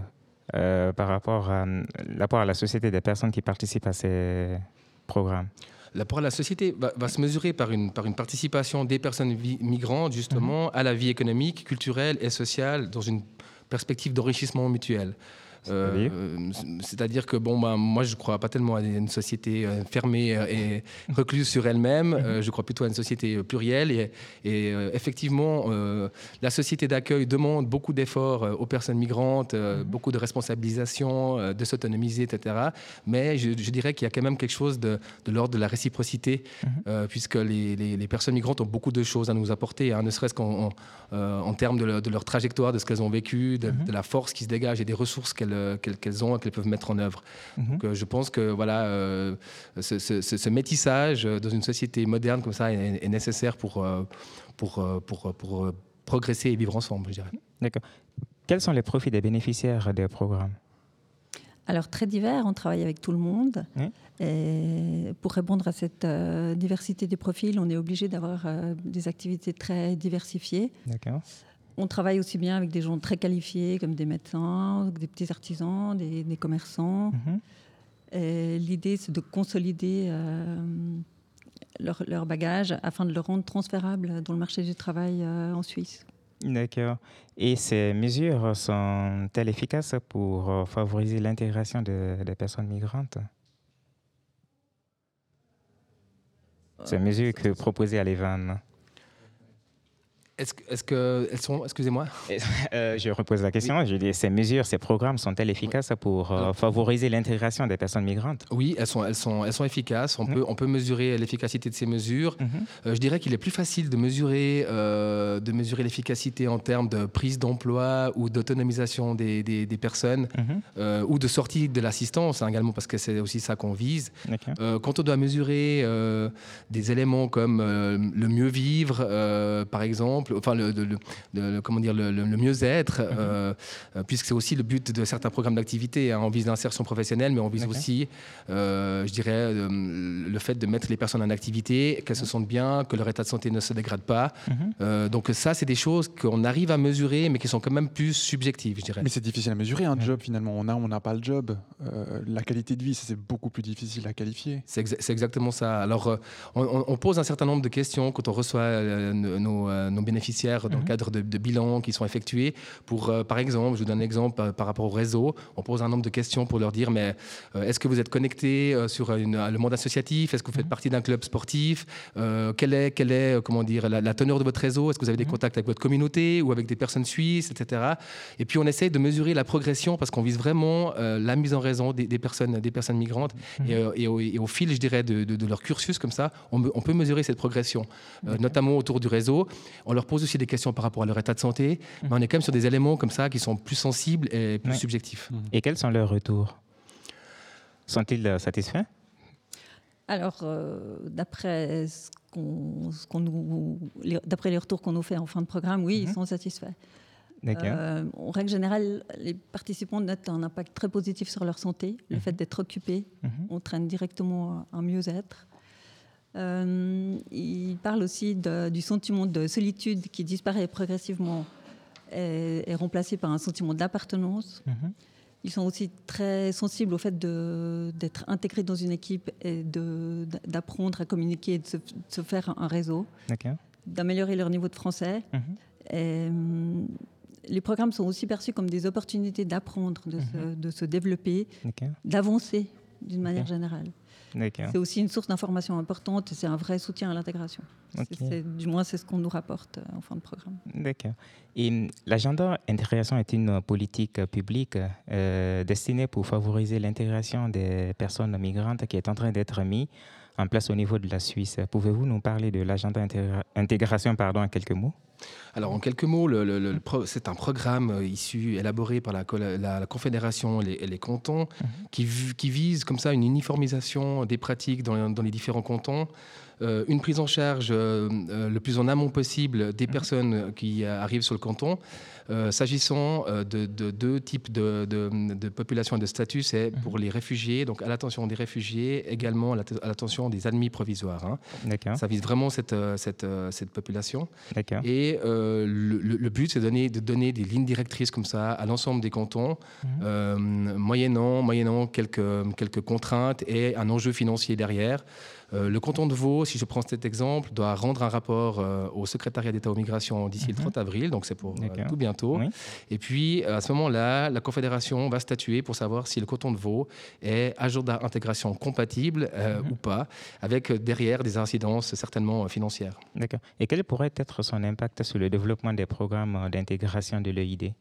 euh, par rapport à hum, l'apport à la société des personnes qui participent à ces programmes L'apport à la société va, va se mesurer par une, par une participation des personnes migrantes, justement, à la vie économique, culturelle et sociale dans une perspective d'enrichissement mutuel. Euh, C'est-à-dire que bon, bah, moi, je ne crois pas tellement à une société euh, fermée euh, et recluse sur elle-même. Euh, je crois plutôt à une société plurielle. Et, et, effectivement, la société d'accueil demande beaucoup d'efforts aux personnes migrantes, euh, beaucoup de responsabilisation, de s'autonomiser, etc. Mais je, je dirais qu'il y a quand même quelque chose de, de l'ordre de la réciprocité, euh, puisque les, les- les personnes migrantes ont beaucoup de choses à nous apporter, hein, ne serait-ce qu'en en, euh, en termes de, leur- de leur trajectoire, de ce qu'elles ont vécu, de, de la force qui se dégage et des ressources qu'elles qu'elles- qu'elles ont et qu'elles peuvent mettre en œuvre. Donc, euh, je pense que voilà, euh, ce, ce- ce- ce métissage euh, dans une société moderne comme ça est, est nécessaire pour, euh, pour, euh, pour, pour, euh, progresser et vivre ensemble, je dirais. D'accord. Quels sont les profits des bénéficiaires des programmes? Alors, très divers, on travaille avec tout le monde. Et pour répondre à cette euh, diversité des profils, on est obligé d'avoir euh, des activités très diversifiées. D'accord. On travaille aussi bien avec des gens très qualifiés, comme des médecins, des petits artisans, des, des commerçants. Mhm. L'idée, c'est de consolider euh, leur, leur bagage afin de le rendre transférable dans le marché du travail euh, en Suisse. D'accord. Et ces mesures sont-elles efficaces pour euh, favoriser l'intégration de- des personnes migrantes? Ces mesures que proposées à l'EVAN. Est-ce que- est-ce qu'elles sont, excusez-moi Euh, je repose la question. Je dis, ces mesures, ces programmes sont-elles efficaces pour euh, favoriser l'intégration des personnes migrantes? Oui, elles sont, elles sont, elles sont efficaces. On, peut, on peut mesurer l'efficacité de ces mesures. Euh, je dirais qu'il est plus facile de mesurer, euh, de mesurer l'efficacité en termes de prise d'emploi ou d'autonomisation des, des- des personnes euh, ou de sortie de l'assistance hein, également, parce que c'est aussi ça qu'on vise. Euh, quand on doit mesurer euh, des éléments comme euh, le mieux vivre, euh, par exemple, exemple, enfin le, comment dire le, mieux-être, mhm. euh, puisque c'est aussi le but de certains programmes d'activité. Hein. On vise l'insertion professionnelle, mais on vise aussi, je dirais, le fait de mettre les personnes en activité, qu'elles se sentent bien, que leur état de santé ne se dégrade pas. Mhm. donc ça, c'est des choses qu'on arrive à mesurer, mais qui sont quand même plus subjectives, je dirais. Mais c'est difficile à mesurer un job finalement. On a, on n'a pas le job. la qualité de vie, c'est beaucoup plus difficile à qualifier. C'est exactement ça. Alors, on, pose un certain nombre de questions quand on reçoit euh, euh, nos, bénéficiaires dans le mhm. cadre de, bilans qui sont effectués. Pour, euh, par exemple, je vous donne un exemple par rapport au réseau. On pose un nombre de questions pour leur dire mais est-ce que vous êtes connecté sur le monde associatif? Est-ce que vous faites mhm. partie d'un club sportif? Quelle est, quelle est comment dire, la, teneur de votre réseau? Est-ce que vous avez des mhm. contacts avec votre communauté ou avec des personnes suisses, etc. Et puis on essaye de mesurer la progression parce qu'on vise vraiment la mise en raison des, personnes, des personnes migrantes. Et, au, fil, je dirais, de, de leur cursus comme ça, on, on peut mesurer cette progression, euh, notamment autour du réseau. On leur pose aussi des questions par rapport à leur état de santé, mais on est quand même sur des éléments comme ça qui sont plus sensibles et plus subjectifs. Et quels sont leurs retours? Sont-ils euh, satisfaits? Alors, euh, d'après ce qu'on, nous, d'après les retours qu'on nous fait en fin de programme, oui, ils mhm. sont satisfaits. Euh, en règle générale, les participants notent un impact très positif sur leur santé. Le mhm. fait d'être occupé mhm. entraîne directement un mieux-être. Euh, il parle aussi du sentiment de solitude qui disparaît progressivement et est remplacé par un sentiment d'appartenance. Mhm. Ils sont aussi très sensibles au fait d'être intégrés dans une équipe et d'apprendre à communiquer et de se, faire un réseau, d'améliorer leur niveau de français. Mhm. Et, hum, les programmes sont aussi perçus comme des opportunités d'apprendre, de, mhm. se, développer, d'avancer d'une manière générale. C'est aussi une source d'information importante et c'est un vrai soutien à l'intégration. Du moins, c'est ce qu'on nous rapporte euh, en fin de programme. D'accord. Et hum, l'agenda intégration est une politique publique euh, destinée pour favoriser l'intégration des personnes migrantes qui est en train d'être mise en place au niveau de la Suisse. Pouvez-vous nous parler de l'agenda intégration pardon, en quelques mots? Alors, en quelques mots, le, c'est un programme euh, issu, élaboré par la, la, Confédération et les, cantons, mhm. qui, qui, vise comme ça une uniformisation des pratiques dans, dans les différents cantons. Euh, une prise en charge euh, euh, le plus en amont possible des mhm. personnes qui arrivent sur le canton. S'agissant de, deux types de, de, populations et de statut, c'est mhm. pour les réfugiés, donc à l'attention des réfugiés, également à l'attention des admis provisoires. Hein. Ça vise vraiment cette, cette, cette population. Et le, but, c'est de donner, de donner des lignes directrices comme ça à l'ensemble des cantons, mhm. moyennant, moyennant quelques, quelques contraintes et un enjeu financier derrière. Euh, le canton de Vaud, si je prends cet exemple, doit rendre un rapport euh, au secrétariat d'État aux migrations d'ici le 30 mhm. avril, donc c'est pour euh, tout bientôt. Et puis, à ce moment-là, la Confédération va statuer pour savoir si le canton de Vaud est agenda d'intégration compatible mhm. ou pas, avec derrière des incidences certainement financières. D'accord. Et quel pourrait être son impact sur le développement des programmes d'intégration de l'EID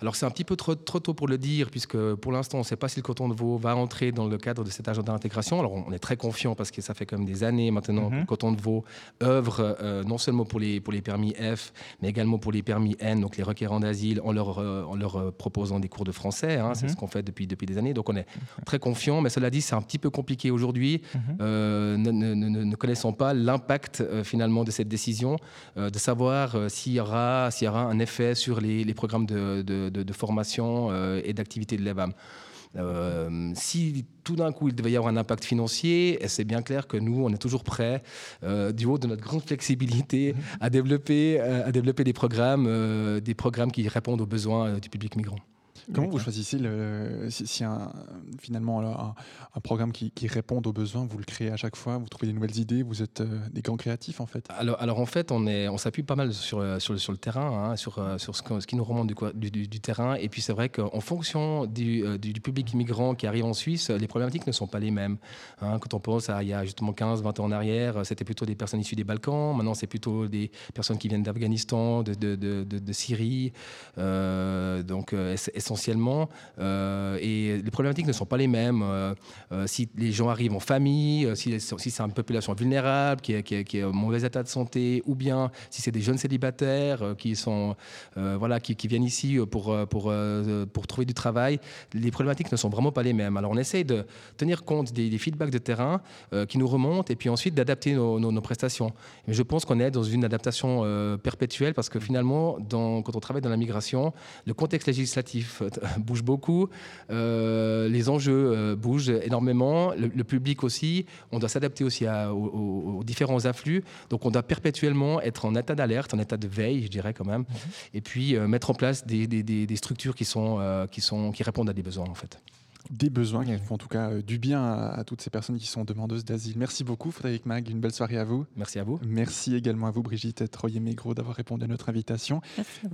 Alors, c'est un petit peu trop, trop, tôt pour le dire, puisque pour l'instant, on ne sait pas si le canton de Vaud va entrer dans le cadre de cet agenda d'intégration. Alors, on est très confiant parce que ça fait comme des années maintenant le canton de Vaud œuvre euh, non seulement pour les, pour les permis F, mais également pour les permis N, donc les requérants d'asile, en leur, euh, en leur euh, proposant des cours de français. Hein, C'est mhm. ce qu'on fait depuis, depuis des années. Donc on est très confiant, mais cela dit, c'est un petit peu compliqué aujourd'hui, mhm. ne, ne, ne, connaissant pas l'impact finalement de cette décision, de savoir s'il y, aura, y aura un effet sur les, les programmes de, de, de formation et d'activité de l'EVAM. Euh, si tout d'un coup il devait y avoir un impact financier, c'est bien clair que nous, on est toujours prêts, euh, du haut de notre grande flexibilité, à développer, euh, à développer des programmes, des programmes qui répondent aux besoins du public migrant. Comment vous choisissez le, si, un, finalement un, programme qui, qui, répond aux besoins, vous le créez à chaque fois, vous trouvez des nouvelles idées, vous êtes euh, des grands créatifs en fait? Alors, alors en fait, on, est, on s'appuie pas mal sur, euh, sur, sur le terrain, hein, sur, euh, sur ce, ce, qui nous remonte du, du, du, terrain. Et puis c'est vrai qu'en fonction du, du, public immigrant qui arrive en Suisse, les problématiques ne sont pas les mêmes. Hein. Quand on pense à il y a justement 15, 20 ans en arrière, c'était plutôt des personnes issues des Balkans. Maintenant, c'est plutôt des personnes qui viennent d'Afghanistan, de, de, de, Syrie. donc, essentiellement. Et les problématiques ne sont pas les mêmes. si les gens arrivent en famille, si, c'est une population vulnérable, qui est, qui, en mauvais état de santé, ou bien si c'est des jeunes célibataires qui, sont, voilà, qui, viennent ici pour, pour, pour trouver du travail, les problématiques ne sont vraiment pas les mêmes. Alors on essaye de tenir compte des, feedbacks de terrain qui nous remontent et puis ensuite d'adapter nos, prestations. Mais je pense qu'on est dans une adaptation perpétuelle parce que finalement, quand on travaille dans la migration, le contexte législatif *laughs* bouge beaucoup, euh, les enjeux euh, bougent énormément, le, public aussi, on doit s'adapter aussi aux, différents afflux, donc on doit perpétuellement être en état d'alerte, en état de veille, je dirais quand même, mhm. et puis euh, mettre en place des, des, des structures qui, sont, qui, sont, qui répondent à des besoins en fait des besoins qui font en tout cas euh, du bien à, toutes ces personnes qui sont demandeuses d'asile. Merci beaucoup Frédéric Mag, une belle soirée à vous. Merci à vous. Merci également à vous Brigitte Troyer-Mégro d'avoir répondu à notre invitation.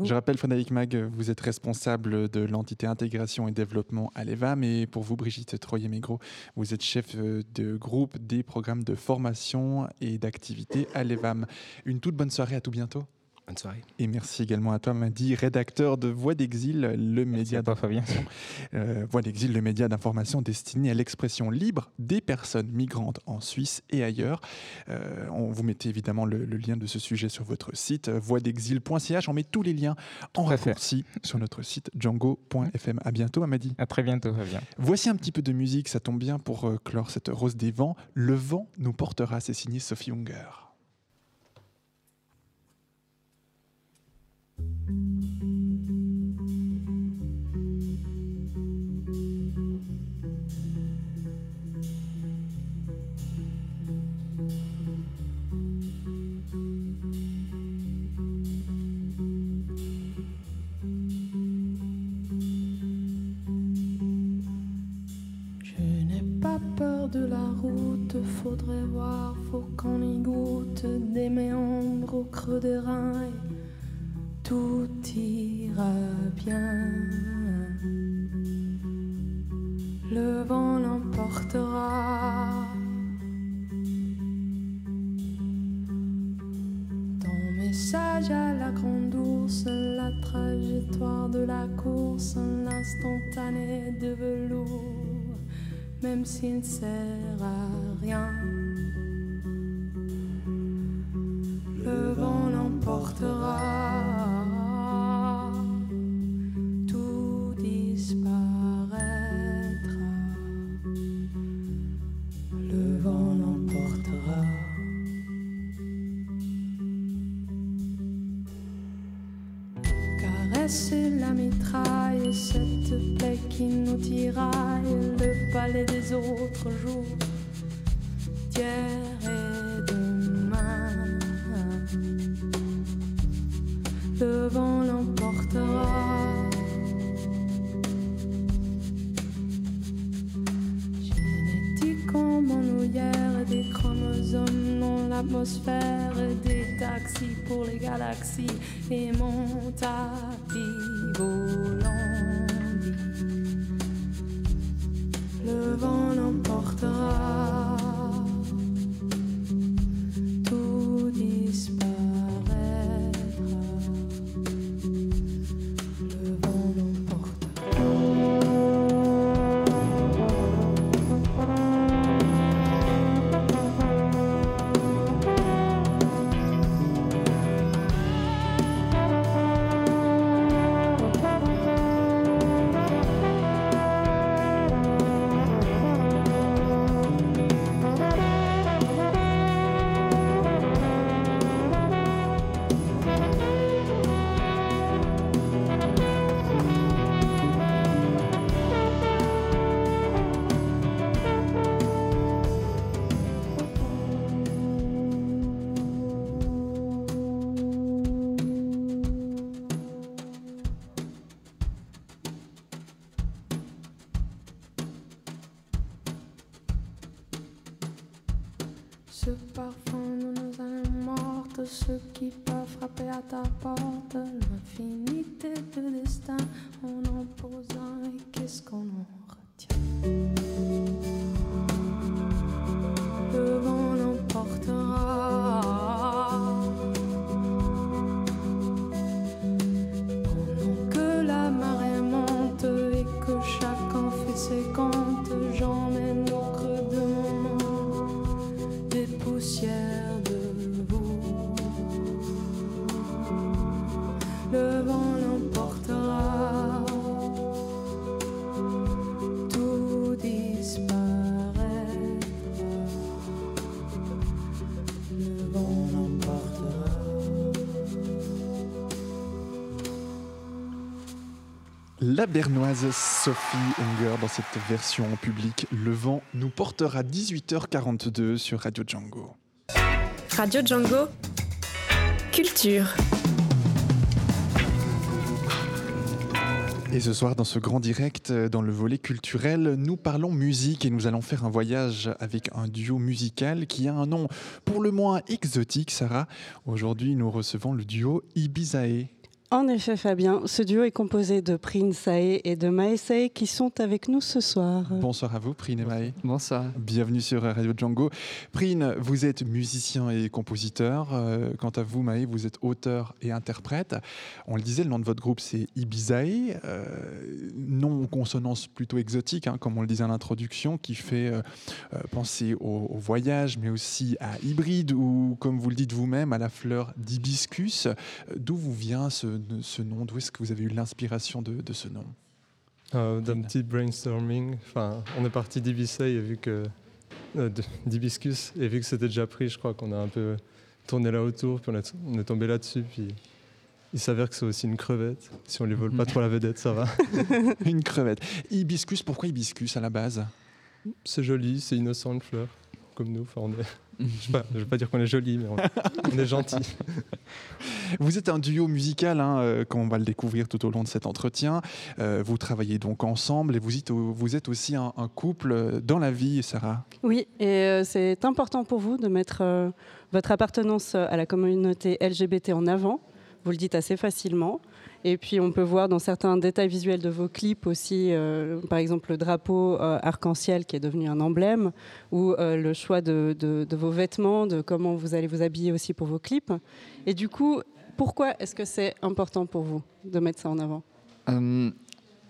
Je rappelle Frédéric Mag, vous êtes responsable de l'entité intégration et développement à l'EVAM et pour vous Brigitte Troyer-Mégro, vous êtes chef euh, de groupe des programmes de formation et d'activité à l'EVAM. Une toute bonne soirée, à tout bientôt. Bonne soirée. Et merci également à toi, Madi, rédacteur de Voix d'Exil, le média d'information. *laughs* Euh, Voix d'Exil, le média d'information destiné à l'expression libre des personnes migrantes en Suisse et ailleurs. Euh, on vous mettez évidemment le, lien de ce sujet sur votre site, euh, voixdexil.ch. On met tous les liens en raccourci sur notre site django.fm. À bientôt, Amadi. À très bientôt, Fabien. Voici un petit peu de musique, ça tombe bien pour clore cette rose des vents. Le vent nous portera, c'est signé Sophie Unger. de la route, faudrait voir, faut qu'on y goûte des méandres au creux des reins tout ira bien. Le vent l'emportera. Ton message à la grande ours, la trajectoire de la course, l'instantané de velours, même s'il ne sert à rien. Le vent l'emportera. Mitraille, cette plaie qui nous tiraille, le palais des autres jours, de ceux qui peuvent frapper à ta porte. L'infinité de destin, on en pose et qu'est-ce qu'on en retient? Bernoise Sophie Unger dans cette version en public. Le vent nous portera 18h42 sur Radio Django. Radio Django. Culture. Et ce soir, dans ce grand direct, euh, dans le volet culturel, nous parlons musique et nous allons faire un voyage avec un duo musical qui a un nom pour le moins exotique, Sarah. Aujourd'hui, nous recevons le duo Ibizae. En effet, Fabien, ce duo est composé de Prince Sae et de Maesei qui sont avec nous ce soir. Bonsoir à vous, Prine et Maë. Bonsoir. Bienvenue sur Radio Django. Prine, vous êtes musicien et compositeur. Euh, quant à vous, Maë, vous êtes auteur et interprète. On le disait, le nom de votre groupe, c'est Ibizae. Euh, nom aux consonances plutôt exotiques, hein, comme on le disait à l'introduction, qui fait euh, euh, penser au, au voyage, mais aussi à hybride ou, comme vous le dites vous-même, à la fleur d'hibiscus. D'où vous vient ce, ce nom? D'où est-ce que vous avez eu l'inspiration de, de ce nom? Euh, D'un petit brainstorming. Enfin, on est parti d'Ibisei et vu que euh, d'hibiscus et vu que c'était déjà pris, je crois qu'on a un peu tourné là autour, puis on est, on est tombé là-dessus, puis il s'avère que c'est aussi une crevette. Si on lui vole pas *laughs* trop la vedette, ça va. *laughs* Une crevette. Hibiscus, pourquoi hibiscus à la base? C'est joli, c'est innocent une fleur, comme nous. Enfin, on est. Je je vais pas dire qu'on est joli, mais on, on est gentil. Vous êtes un duo musical, hein, euh, comme on va le découvrir tout au long de cet entretien. Euh, vous travaillez donc ensemble et vous êtes, vous êtes aussi un, un couple euh, dans la vie, Sarah. Oui, et euh, c'est important pour vous de mettre euh, votre appartenance à la communauté LGBT en avant. Vous le dites assez facilement. Et puis on peut voir dans certains détails visuels de vos clips aussi, euh, par exemple le drapeau euh, arc-en-ciel qui est devenu un emblème, ou euh, le choix de, de- de vos vêtements, de comment vous allez vous habiller aussi pour vos clips. Et du coup, pourquoi est-ce que c'est important pour vous de mettre ça en avant? Hum,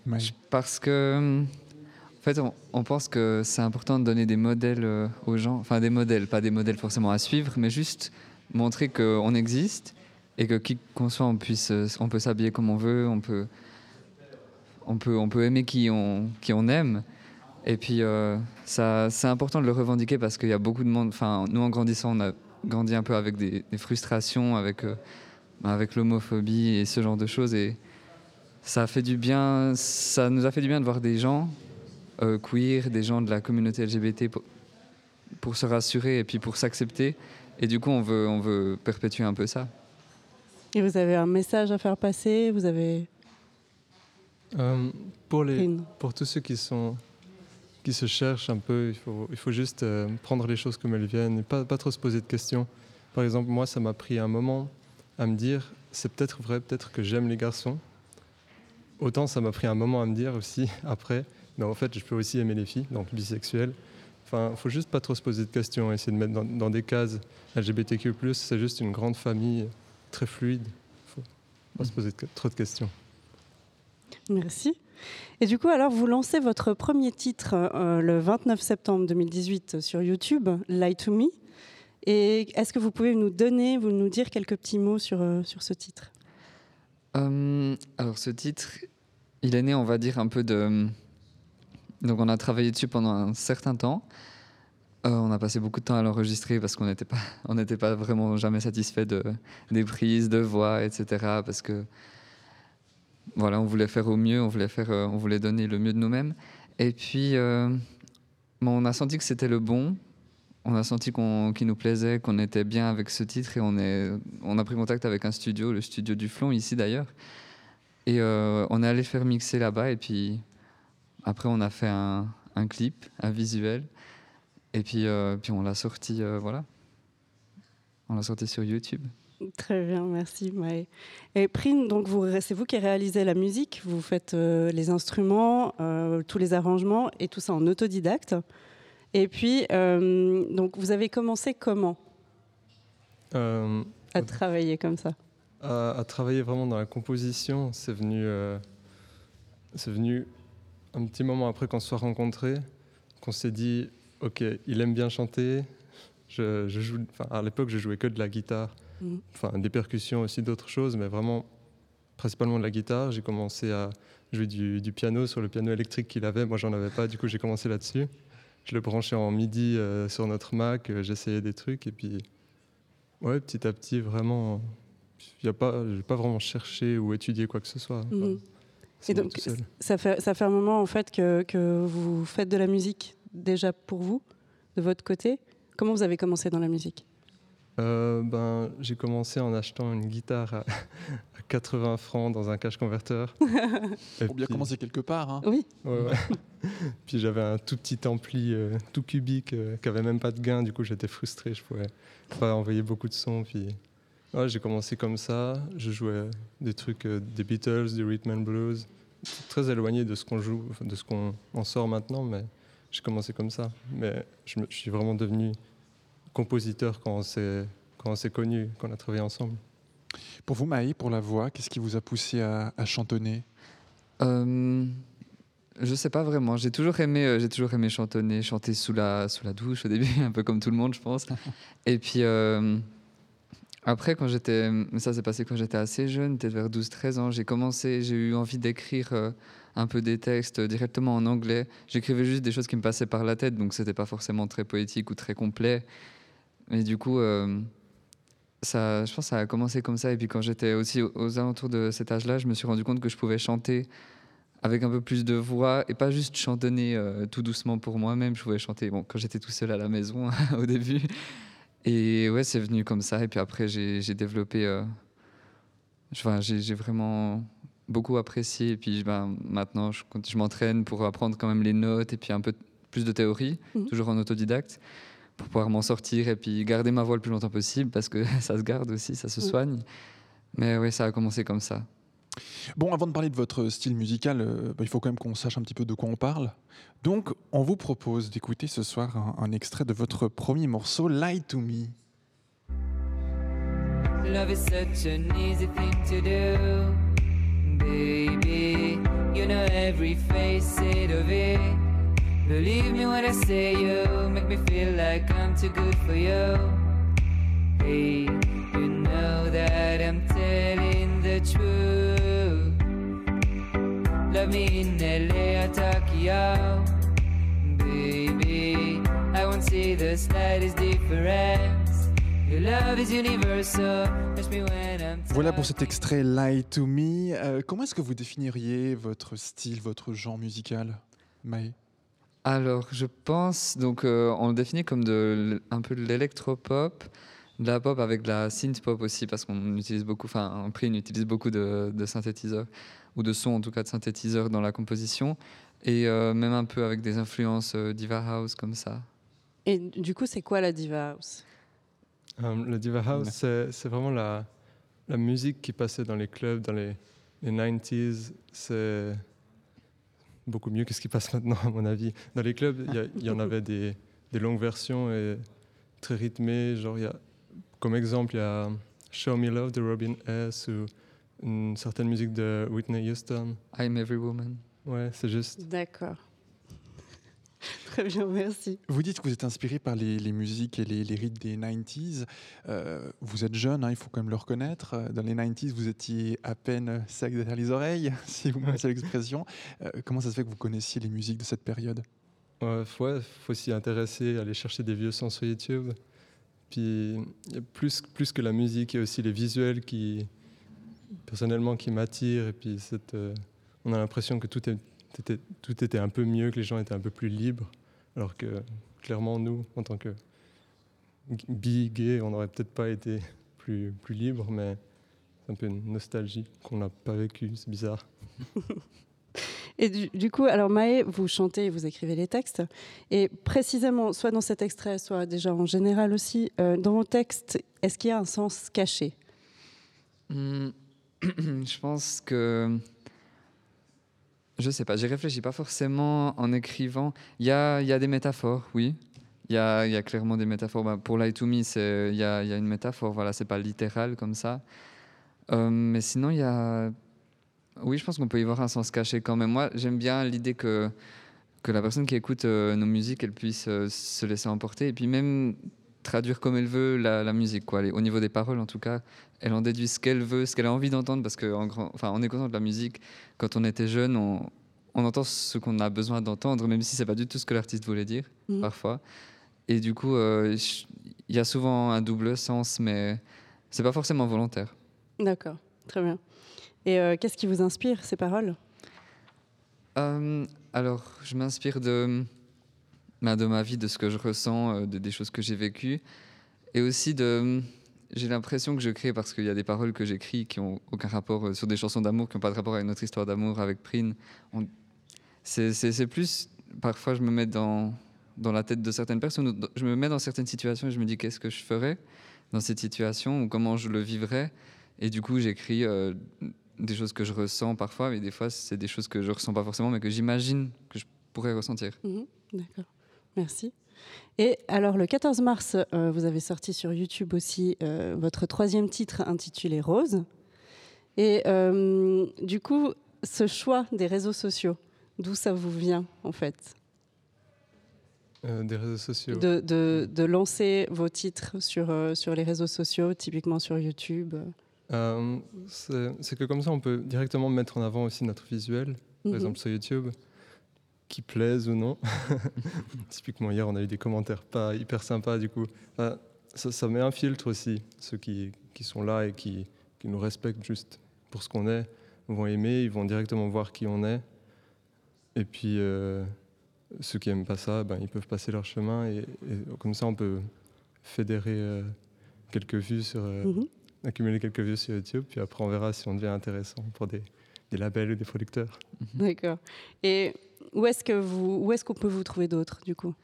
Euh, Parce que, en fait, on, on pense que c'est important de donner des modèles aux gens, enfin des modèles, pas des modèles forcément à suivre, mais juste montrer qu'on existe et que qui qu'on soit, on puisse, euh, on peut s'habiller comme on veut, on peut, on peut, on peut aimer qui on, qui on aime. Et puis, euh, ça, c'est important de le revendiquer parce qu'il y a beaucoup de monde. Enfin, nous, en grandissant, on a grandi un peu avec des, frustrations, avec, euh, avec l'homophobie et ce genre de choses. Et ça fait du bien. Ça nous a fait du bien de voir des gens queer, des gens de la communauté LGBT pour, pour se rassurer et puis pour s'accepter. Et du coup, on veut, on veut perpétuer un peu ça. Et vous avez un message à faire passer Vous avez Euh, pour, les, pour tous ceux qui, sont, qui se cherchent un peu, il faut, il faut juste euh, prendre les choses comme elles viennent et pas, pas trop se poser de questions. Par exemple, moi, ça m'a pris un moment à me dire, c'est peut-être vrai, peut-être que j'aime les garçons. Autant ça m'a pris un moment à me dire aussi, *laughs* après, non, en fait, je peux aussi aimer les filles, donc bisexuel. Enfin, faut juste pas trop se poser de questions, essayer de mettre dans, dans des cases LGBTQ+, c'est juste une grande famille très fluide. Il faut pas se poser de- trop de questions. Merci. Et du coup, alors, vous lancez votre premier titre euh, le 29 septembre 2018 sur YouTube, Lie to Me. Et est-ce que vous pouvez nous donner, vous nous dire quelques petits mots sur, euh, sur ce titre? Euh, alors ce titre, il est né, on va dire, un peu de... Donc on a travaillé dessus pendant un certain temps. Euh, on a passé beaucoup de temps à l'enregistrer parce qu'on n'était pas, *laughs* pas vraiment jamais satisfait de, des prises, de voix, etc. Parce que voilà, on voulait faire au mieux, on voulait, faire, euh, on voulait donner le mieux de nous-mêmes. Et puis, euh, on a senti que c'était le bon. On a senti qu'il nous plaisait, qu'on était bien avec ce titre et on, est, on a pris contact avec un studio, le studio du Flon, ici d'ailleurs. Et on est allé faire mixer là-bas et puis après on a fait un clip, un visuel. Et puis, euh, puis on l'a sorti, euh, voilà. On l'a sorti sur YouTube. Très bien, merci Maë. Et Prine, donc vous, c'est vous qui réalisez la musique, vous faites euh, les instruments, euh, tous les arrangements et tout ça en autodidacte. Et puis, euh, donc vous avez commencé comment Euh, à travailler comme ça? À, à travailler vraiment dans la composition, c'est venu, euh, c'est venu un petit moment après qu'on se soit rencontrés, qu'on s'est dit, ok, il aime bien chanter. Je, je joue, à l'époque, je jouais que de la guitare, Mhm. enfin des percussions aussi, d'autres choses, mais vraiment principalement de la guitare. J'ai commencé à jouer du, du piano sur le piano électrique qu'il avait. Moi, j'en avais pas, du coup, j'ai commencé là-dessus. Je le branchais en MIDI euh, sur notre Mac, euh, j'essayais des trucs, et puis, ouais, petit à petit, vraiment, y a pas, vraiment cherché ou étudié quoi que ce soit. Mhm. Et donc, ça fait, ça fait un moment en fait que, que vous faites de la musique? Déjà pour vous, de votre côté. Comment vous avez commencé dans la musique? Euh, ben, J'ai commencé en achetant une guitare à, *laughs* 80 francs dans un cash converteur. *laughs* Pour bien commencer quelque part. Hein. Oui. *laughs* puis j'avais un tout petit ampli euh, tout cubique euh, qui avait même pas de gain. Du coup, j'étais frustré. Je pouvais pas envoyer beaucoup de sons. Puis j'ai commencé comme ça. Je jouais des trucs des Beatles, du rhythm and blues. Très éloigné de ce qu'on joue, de ce qu'on en sort maintenant, mais j'ai commencé comme ça. Mais je, je suis vraiment devenu compositeur quand on s'est, connus, quand on a travaillé ensemble. Pour vous, Maï, pour la voix, qu'est-ce qui vous a poussé à, chantonner? Euh, Je sais pas vraiment. J'ai toujours aimé, euh, j'ai toujours aimé chantonner, chanter sous la, sous la douche au début, *laughs* un peu comme tout le monde, je pense. *laughs* Et puis euh, après, quand j'étais, ça s'est passé quand j'étais assez jeune, peut-être vers 12-13 ans, j'ai commencé, j'ai eu envie d'écrire euh, un peu des textes directement en anglais. J'écrivais juste des choses qui me passaient par la tête, donc c'était pas forcément très poétique ou très complet. Mais du coup, euh, ça, je pense que ça a commencé comme ça. Et puis quand j'étais aussi aux alentours de cet âge-là, je me suis rendu compte que je pouvais chanter avec un peu plus de voix et pas juste chantonner euh, tout doucement pour moi-même. Je pouvais chanter bon, quand j'étais tout seul à la maison *laughs* au début. Et ouais, c'est venu comme ça. Et puis après, j'ai développé. Euh, j'ai vraiment beaucoup apprécié. Et puis ben, maintenant, je, je m'entraîne pour apprendre quand même les notes et puis un peu plus de théorie, mmh. toujours en autodidacte pour pouvoir m'en sortir et puis garder ma voix le plus longtemps possible parce que *laughs* ça se garde aussi, ça se soigne. Mais oui, ça a commencé comme ça. Bon, avant de parler de votre style musical, euh, bah, il faut quand même qu'on sache un petit peu de quoi on parle. Donc, on vous propose d'écouter ce soir un, un, extrait de votre premier morceau, Lie to Me. Love is such an easy thing to do, baby. You know every face of it. Believe me when I say you make me feel like I'm too good for you. Hey, you know that I'm telling the truth. Love me in LA or Tokyo, baby. I won't see the slightest difference. Voilà pour cet extrait Lie to Me. Euh, comment est-ce que vous définiriez votre style, votre genre musical, Maë? Alors, je pense, donc euh, on le définit comme de, un peu de l'électropop, de la pop avec de la synth-pop aussi, parce qu'on utilise beaucoup, enfin, en prix, on utilise beaucoup de, synthétiseurs, ou de sons en tout cas de synthétiseurs dans la composition, et euh, même un peu avec des influences euh, Diva House comme ça. Et du coup, c'est quoi la Diva House? La Diva House, c'est vraiment la, la musique qui passait dans les clubs dans les, les 90s. C'est beaucoup mieux que ce qui passe maintenant, à mon avis. Dans les clubs, il y, en avait des, des, longues versions et très rythmées. Genre, y a, comme exemple, il y a Show Me Love de Robin S. ou une certaine musique de Whitney Houston. I'm Every Woman. Ouais, c'est juste. D'accord. *laughs* Très bien, merci. Vous dites que vous êtes inspiré par les, musiques et les, les, rythmes des 90s. Euh, vous êtes jeune, hein, il faut quand même le reconnaître. Dans les 90s, vous étiez à peine sec derrière les oreilles, *laughs* si vous me passez l'expression. Euh, comment ça se fait que vous connaissiez les musiques de cette période? Il faut s'y intéresser, aller chercher des vieux sons sur YouTube. Puis, plus, plus que la musique, il y a aussi les visuels qui, personnellement, qui m'attirent. Et puis, cette, euh, on a l'impression que tout est tout était un peu mieux, que les gens étaient un peu plus libres, alors que clairement, nous, en tant que bi, gay, on n'aurait peut-être pas été plus, plus libres, mais c'est un peu une nostalgie qu'on n'a pas vécue, c'est bizarre. *laughs* Et du, coup, alors Maë, vous chantez et vous écrivez les textes. Et précisément, soit dans cet extrait, soit déjà en général aussi, euh, dans vos textes, est-ce qu'il y a un sens caché? Hmm, *clears throat* Je pense que je sais pas, j'y réfléchis pas forcément en écrivant. Il y a, y a des métaphores, oui. Il y a, y a, clairement des métaphores. Bah, pour Light to Me, il y a, y a, une métaphore, voilà, c'est pas littéral comme ça. Euh, mais sinon, il y a. Oui, je pense qu'on peut y voir un sens caché quand même. Moi, j'aime bien l'idée que, que la personne qui écoute euh, nos musiques, elle puisse euh, se laisser emporter et puis même traduire comme elle veut la, la musique, quoi. Au niveau des paroles, en tout cas, elle en déduit ce qu'elle veut, ce qu'elle a envie d'entendre, parce qu'en enfin, en écoutant de la musique, quand on était jeune, on, on entend ce qu'on a besoin d'entendre, même si c'est pas du tout ce que l'artiste voulait dire, mhm. parfois. Et du coup, euh, il y a souvent un double sens, mais c'est pas forcément volontaire. D'accord, très bien. Et euh, qu'est-ce qui vous inspire, ces paroles? Euh, alors, je m'inspire de, de ma vie, de ce que je ressens, euh, de, des choses que j'ai vécues. Et aussi de. J'ai l'impression que je crée parce qu'il y a des paroles que j'écris qui n'ont aucun rapport euh, sur des chansons d'amour, qui n'ont pas de rapport avec notre histoire d'amour avec Prine. C'est plus. Parfois, je me mets dans, dans la tête de certaines personnes, je me mets dans certaines situations et je me dis qu'est-ce que je ferais dans cette situation ou comment je le vivrais? Et du coup, j'écris euh, des choses que je ressens parfois, mais des fois, c'est des choses que je ressens pas forcément, mais que j'imagine que je pourrais ressentir. Mhm, D'accord, merci. Et alors, le 14 mars, euh, vous avez sorti sur YouTube aussi euh, votre troisième titre intitulé Rose. Et euh, du coup, ce choix des réseaux sociaux, d'où ça vous vient en fait? Des réseaux sociaux. de, de- de lancer vos titres sur, sur les réseaux sociaux, typiquement sur YouTube? C'est c'est que comme ça, on peut directement mettre en avant aussi notre visuel, par Mhm. exemple sur YouTube, qui plaise ou non. *laughs* Typiquement, hier, on a eu des commentaires pas hyper sympas, du coup. Enfin, ça, ça met un filtre aussi. Ceux qui, qui sont là et qui, qui nous respectent juste pour ce qu'on est vont aimer, ils vont directement voir qui on est. Et puis, euh, ceux qui n'aiment pas ça, ben, ils peuvent passer leur chemin. Et, et comme ça, on peut fédérer euh, quelques vues sur. euh, Mhm. accumuler quelques vues sur YouTube, puis après on verra si on devient intéressant pour des, des labels ou des producteurs. D'accord. Et où est-ce que vous, où est-ce qu'on peut vous trouver d'autres du coup?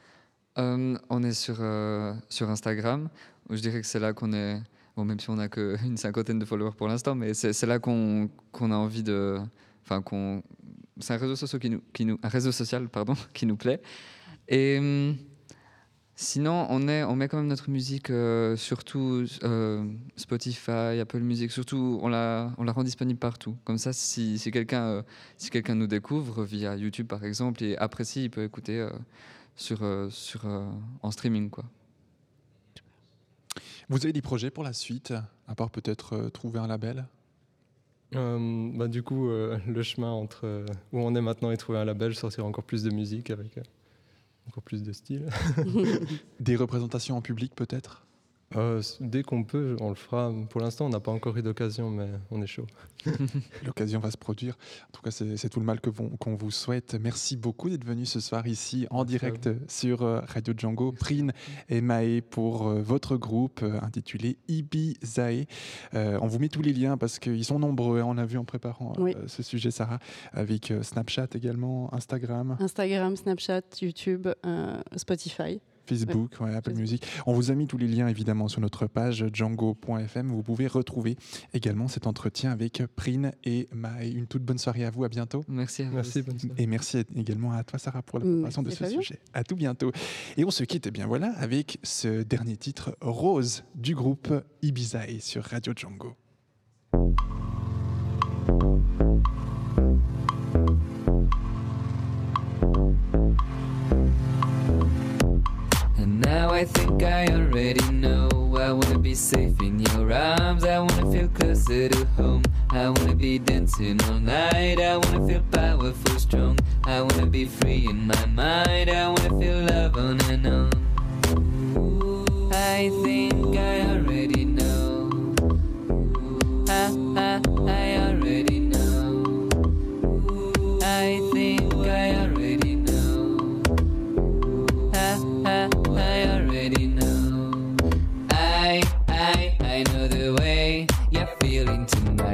Euh, on est sur, euh, sur Instagram. Je dirais que c'est là qu'on est. Bon, même si on n'a qu'une *laughs* cinquantaine de followers pour l'instant, mais c'est là qu'on a envie de. Enfin. C'est un réseau social qui nous, qui nous, un réseau social pardon, *laughs* qui nous plaît. Et hum, sinon, on, est, on met quand même notre musique euh, surtout euh, Spotify, Apple Music, surtout on la, on la rend disponible partout. Comme ça, si, si quelqu'un euh, si quelqu'un nous découvre via YouTube par exemple et apprécie, il peut écouter euh, sur, euh, sur, euh, en streaming. Quoi. Vous avez des projets pour la suite, à part peut-être euh, trouver un label? Euh, bah, du coup, euh, le chemin entre euh, où on est maintenant et trouver un label, sortir encore plus de musique avec euh, encore plus de style. *laughs* Des représentations en public peut-être? Euh, dès qu'on peut, on le fera. Pour l'instant, on n'a pas encore eu d'occasion, mais on est chaud. *laughs* L'occasion va se produire. En tout cas, c'est tout le mal qu'on vous souhaite. Merci beaucoup d'être venu ce soir ici en direct sur euh, Radio Django. Prine et Maë pour euh, votre groupe intitulé Ibizae. Euh, on vous met tous les liens parce qu'ils sont nombreux. hein. on a vu en préparant euh, ce sujet, Sarah, avec Snapchat également, Instagram. Instagram, Snapchat, YouTube, euh, Spotify. Facebook, ouais, Apple Music. On vous a mis tous les liens évidemment sur notre page django.fm. Vous pouvez retrouver également cet entretien avec Prine et Maë. Une toute bonne soirée à vous. À bientôt. Merci. À vous Merci, bonne. Et merci également à toi, Sarah, pour la préparation de ce Fabien. sujet. À tout bientôt. Et on se quitte, eh bien voilà, avec ce dernier titre, Rose, du groupe Ibizae sur Radio Django. And now I think I already know. I wanna be safe in your arms. I wanna feel closer to home. I wanna be dancing all night. I wanna feel powerful, strong. I wanna be free in my mind. I wanna feel love on and on. I think I already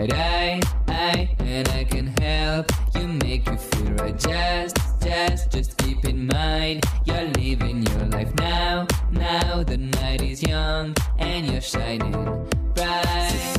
tonight. I, I, and I can help you make you feel right. Just, just, just keep in mind you're living your life now. Now the night is young and you're shining bright.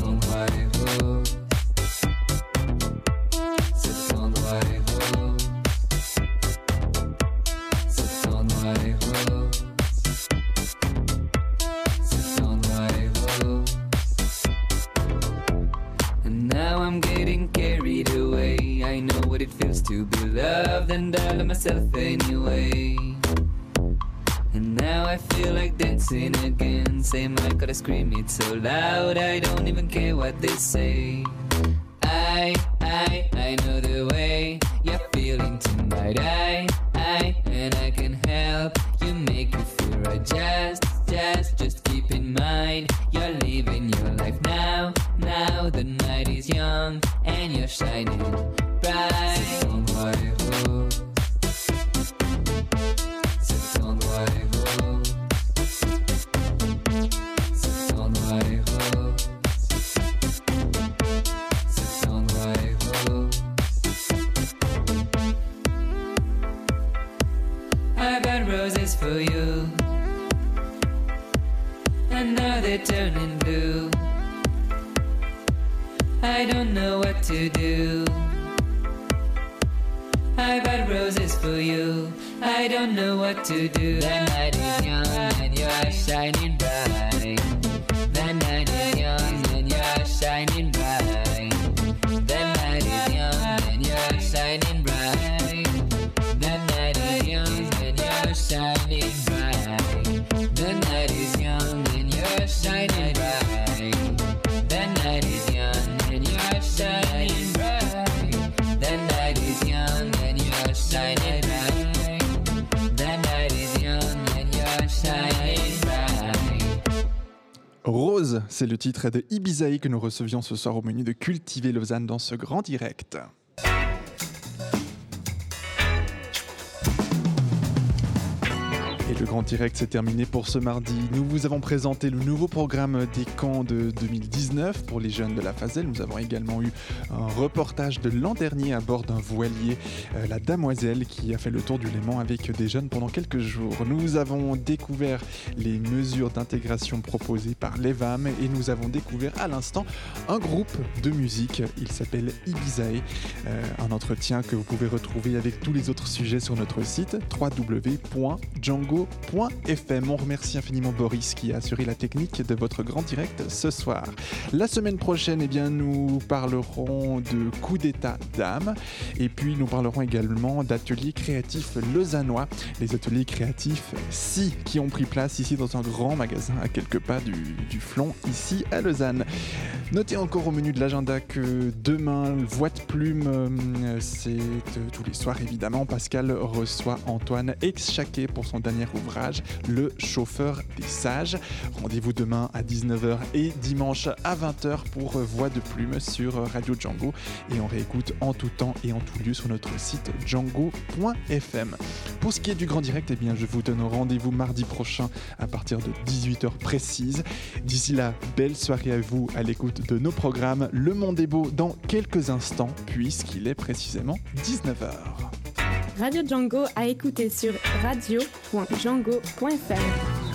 Same I scream it so loud. I don't even care what they say. I, I, I know the way c'est le titre de Ibizaï que nous recevions ce soir au menu de Cultiver Lausanne dans ce grand direct. Le grand direct s'est terminé pour ce mardi. Nous vous avons présenté le nouveau programme des camps de 2019 pour les jeunes de la Faselle. Nous avons également eu un reportage de l'an dernier à bord d'un voilier, euh, la Damoiselle, qui a fait le tour du Léman avec des jeunes pendant quelques jours. Nous avons découvert les mesures d'intégration proposées par l'EVAM et nous avons découvert à l'instant un groupe de musique. Il s'appelle Ibizae. Euh, un entretien que vous pouvez retrouver avec tous les autres sujets sur notre site www.django.fm. On remercie infiniment Boris qui a assuré la technique de votre grand direct ce soir. La semaine prochaine, eh bien, nous parlerons de coup d'état d'âme et puis nous parlerons également d'ateliers créatifs lausannois, les ateliers créatifs Si qui ont pris place ici dans un grand magasin à quelques pas du, du Flon ici à Lausanne. Notez encore au menu de l'agenda que demain, Voix de plume, euh, c'est euh, tous les soirs évidemment. Pascal reçoit Antoine Exchaquet pour son dernier Le chauffeur des sages. Rendez-vous demain à 19h et dimanche à 20h pour Voix de plume sur Radio Django. Et on réécoute en tout temps et en tout lieu sur notre site django.fm. Pour ce qui est du grand direct, eh bien, je vous donne rendez-vous mardi prochain à partir de 18h précise. D'ici là, belle soirée à vous à l'écoute de nos programmes. Le monde est beau dans quelques instants, puisqu'il est précisément 19h. Radio Django à écouter sur radio.django.fr.